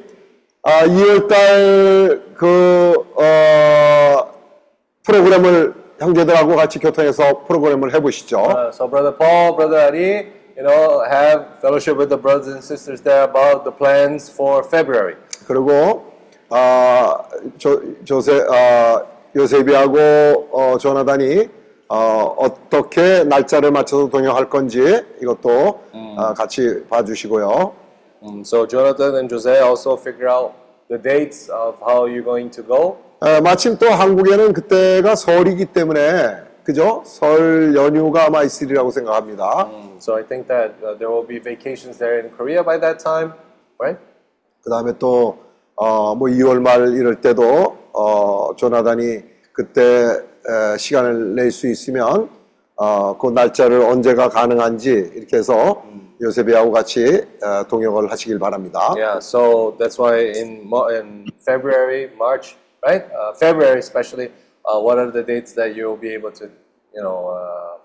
아, 2월달 그, 어, 프로그램을 형제들하고 같이 교통해서 프로그램을 해보시죠. Uh, so brother Paul, brother Ari, you know, have fellowship with the brothers and sisters there about the plans for February. 그리고, 아, 조, 조세, 아, 요셉이하고, 어, 조나단이, 어, 어떻게 날짜를 맞춰서 동행할 건지 이것도 아, 같이 봐주시고요. Um, so Jonathan and Jose also figure out the dates of how you're going to go. 에, 마침 또 한국에는 그때가 설이기 때문에 그죠? 설 연휴가 아마 있으리라고 생각합니다. Um, so I think that uh, there will be vacations there in Korea by that time, right? 그 다음에 또, 어, 뭐 2월 말 이럴 때도, 어, 조나단이 그때 에, 시간을 낼 수 있으면, 어, 그 날짜를 언제가 가능한지 이렇게 해서 요셉이하고 같이 어, 동역을 하시길 바랍니다. Yeah. So that's why in Mar- in February, March, right? Uh, February especially. Uh, what are the dates that you'll be able to, you know, uh,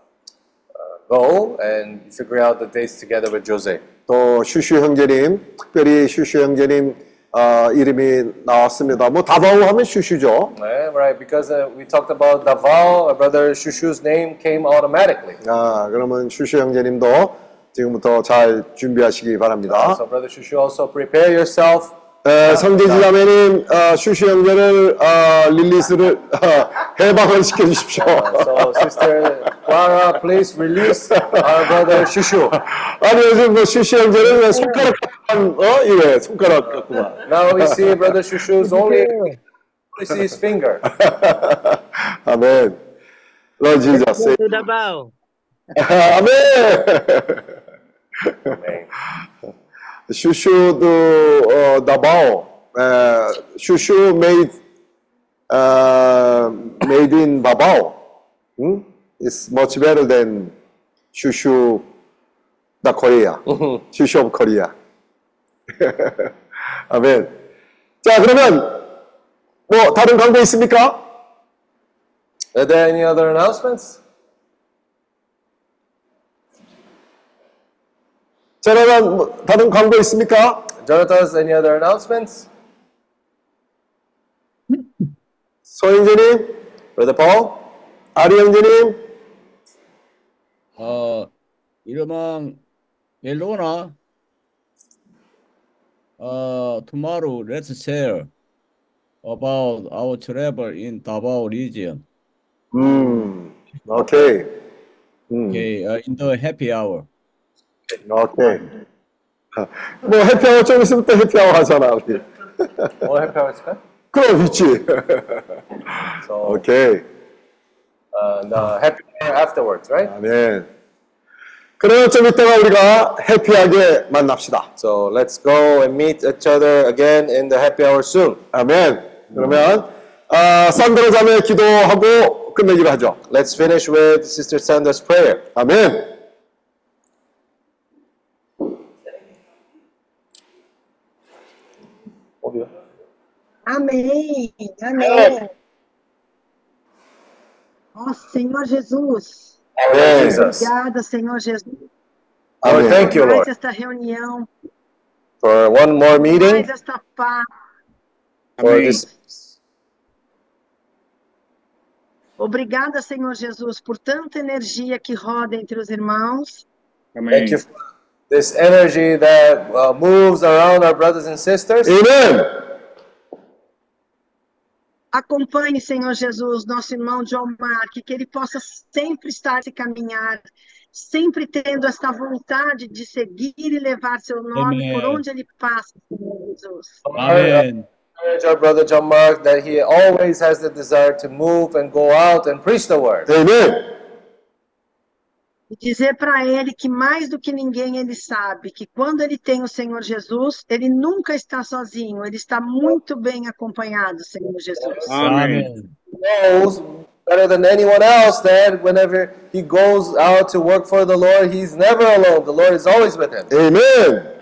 uh, go and figure out the dates together with Jose? 또 슈슈 형제님, 특별히 슈슈 형제님 어, 이름이 나왔습니다. 뭐 다바오 하면 슈슈죠. Yeah, right. Because uh, we talked about Davao, brother Shushu's name came automatically. 아, 그러면 슈슈 형제님도 지금부터 잘 준비하시기 바랍니다. So brother Shushu, also prepare yourself. 에, 성재지 자매님, 어, 슈슈 형제를 어, 릴리스를 어, 해방을 시켜주십시오. So sister Clara, please release our brother Shushu. 아니 요즘 뭐 슈슈 형제는 왜 손가락 갖고만 어 이래 손가락 갖고만. Now we see brother Shushu's only, only see his finger. 아멘. Lord Jesus. Davao. 아멘. 슈슈도 어, 나바오. 에, 슈슈 made 어, made in 바바오. 응? It's much better than 슈슈 the Korea. 슈슈 of Korea. 아멘. 자 그러면 뭐 다른 광고 있습니까? Are there any other announcements? 자 그러면 뭐 다른 광고 있습니까? Jonathan, any other announcements? 소영재님, Brother Paul? 아리 형제님, 어, 이름은 멜로나. Uh, tomorrow let's share about our travel in Davao region. 음, 오케이. 음, Okay, uh, in the happy hour. 오케이. 뭐 해피아워 좀 있으면 또 해피아워 하잖아 우리. Hour is that? 그럼 있지. So, 오케이. uh, the happy afterwards, right? 아멘. 그러면 좀 이따가 우리가 해피하게 만납시다. So let's go and meet each other again in the happy hour soon. 아멘. 그러면 아, 산드라 자매 기도하고 끝내기로 하죠. Let's finish with Sister Sandra's prayer. 아멘. Amém. Amém. É. Ó oh, Senhor Jesus. Amém. É. Jesus. Obrigada, Senhor Jesus. Oh, Amém. Thank you, Lord. Mais esta reunião. For one more meeting. Mais esta paz. For this... Obrigada, Senhor Jesus, por tanta energia que roda entre os irmãos. Amém. Thank you for this energy that uh, moves around our brothers and sisters. Amen. Acompanhe, Senhor Jesus, nosso irmão John Mark, que ele possa sempre estar se caminhar, sempre tendo esta vontade de seguir e levar seu nome Amém. por onde ele passa, Senhor Jesus. Amen. Encourage our brother John Mark that he always has the desire to move and go out and preach the word. 아멘. E dizer para ele que mais do que ninguém ele sabe que quando ele tem o Senhor Jesus, ele nunca está sozinho, ele está muito bem acompanhado, Senhor Jesus. He knows better than anyone else that whenever he goes out to work for the Lord, he's never alone. The Lord is always with him. Amen.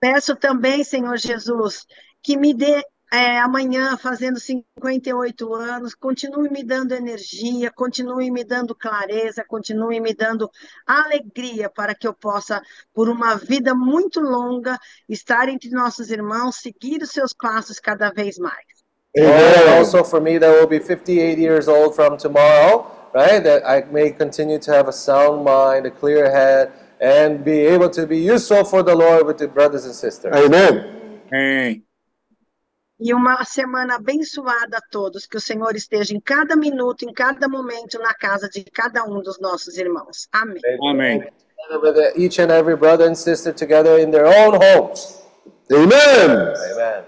Peço também, Senhor Jesus, que me dê é, amanhã, fazendo 58 anos, continue me dando energia, continue me dando clareza, continue me dando alegria para que eu possa, por uma vida muito longa, estar entre nossos irmãos, seguir os seus passos cada vez mais. And also for me, that will be 58 years old from tomorrow, right? That I may continue to have a sound mind, a clear head, and be able to be useful for the Lord with the brothers and sisters. Amen. E uma semana abençoada a todos, que o Senhor esteja em cada minuto, em cada momento, na casa de cada um dos nossos irmãos. Amém. Amen. With each and every brother and sister together in their own homes. Amen. Amen.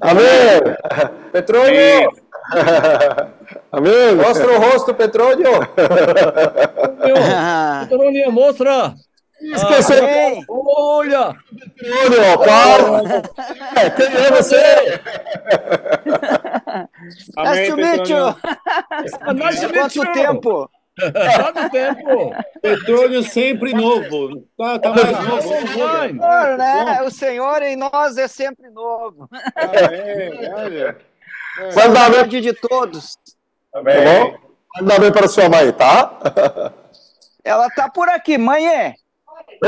Amém. Petróleo! Amém. Mostra o rosto, Petróleo! Petróleo, mostra! Esqueceu. Ah, olha! Petróleo, para! É, Quem é você? Nice to meet you. Nice to meet you. tempo? Quanto tempo? Petróleo sempre novo. Tá, tá mais novo. Senhor, né? O Senhor em nós é sempre novo. Amém. Olha. Manda bem. De todos. Tá bom? Manda bem para sua mãe, tá? Ela tá por aqui, mãe é.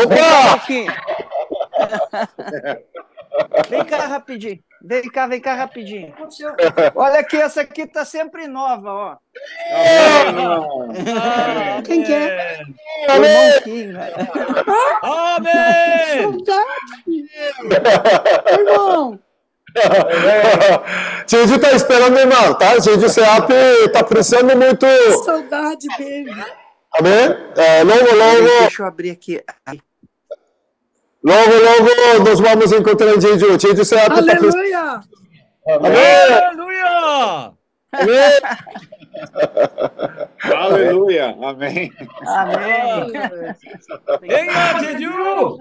Opa! Vem cá, Roquinho. Vem cá rapidinho. Vem cá, vem cá rapidinho. Olha aqui, essa aqui tá sempre nova, ó. Quem que é? O irmão Kim? Amém! Irmão! Tio tá esperando, irmão, tá? Tio Seap tá precisando muito. Saudade dele. Amém? É, logo, logo, Deixa eu abrir aqui. Logo, logo nós vamos encontrar em Jeju. Seap tá precisando. Aleluia! Amém? Aleluia! Amém? Aleluia. Amém. Amém. Venha, Jeju!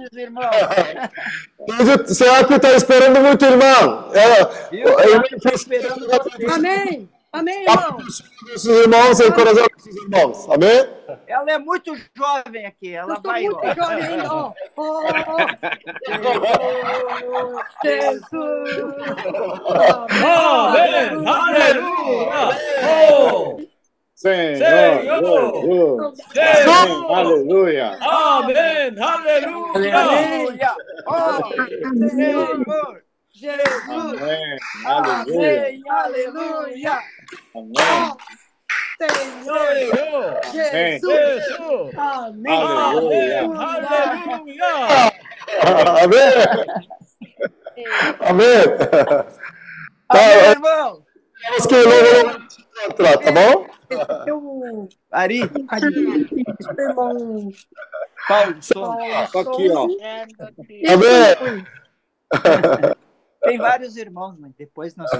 Tio Seap tá esperando muito, irmão. Ela, Ela tá esperando você. Amém. Amém, irmão. nossos irmãos e coração dos seus irmãos. Amém? Ela é muito jovem aqui. Ela vai. muito ó. jovem ainda, ó. Oh, Amém! Aleluia! Oh! Senhor. Senhor. Jesus. Amém. Aleluia. Amém! Aleluia! Aleluia! Oh, Senhor! Jesus! Amém. Aleluia. Amém! Aleluia! Amém. Senhor! Amém. Jesus! Amém! Aleluia. Aleluia! Amém? Amém? Tá, Amém, irmão! Vamos que logo, logo te encontrar, tá bom? Eu... Ari! Irmão. Paulo, Tô aqui, ó. Amém? Tem vários irmãos, mas depois nós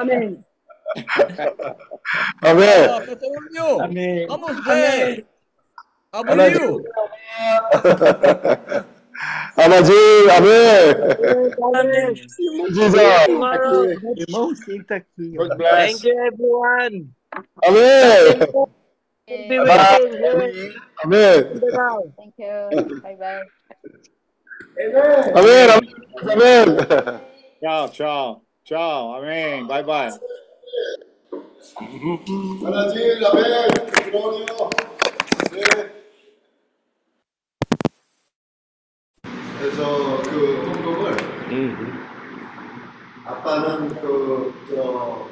Amém. Amém? Amém. Vamos ver! Abriu! Anadinho, amém? Diz, ó, Irmão, senta aqui. God bless. Thank you, everyone. Amém? You. Amém? Thank you. Bye bye. Amém? Amém? Tchau, tchau. Tchau. Amém. Bye, bye. Brasil, Abel, Glória. 그래서 그 헌금을 음. 아빠는 그저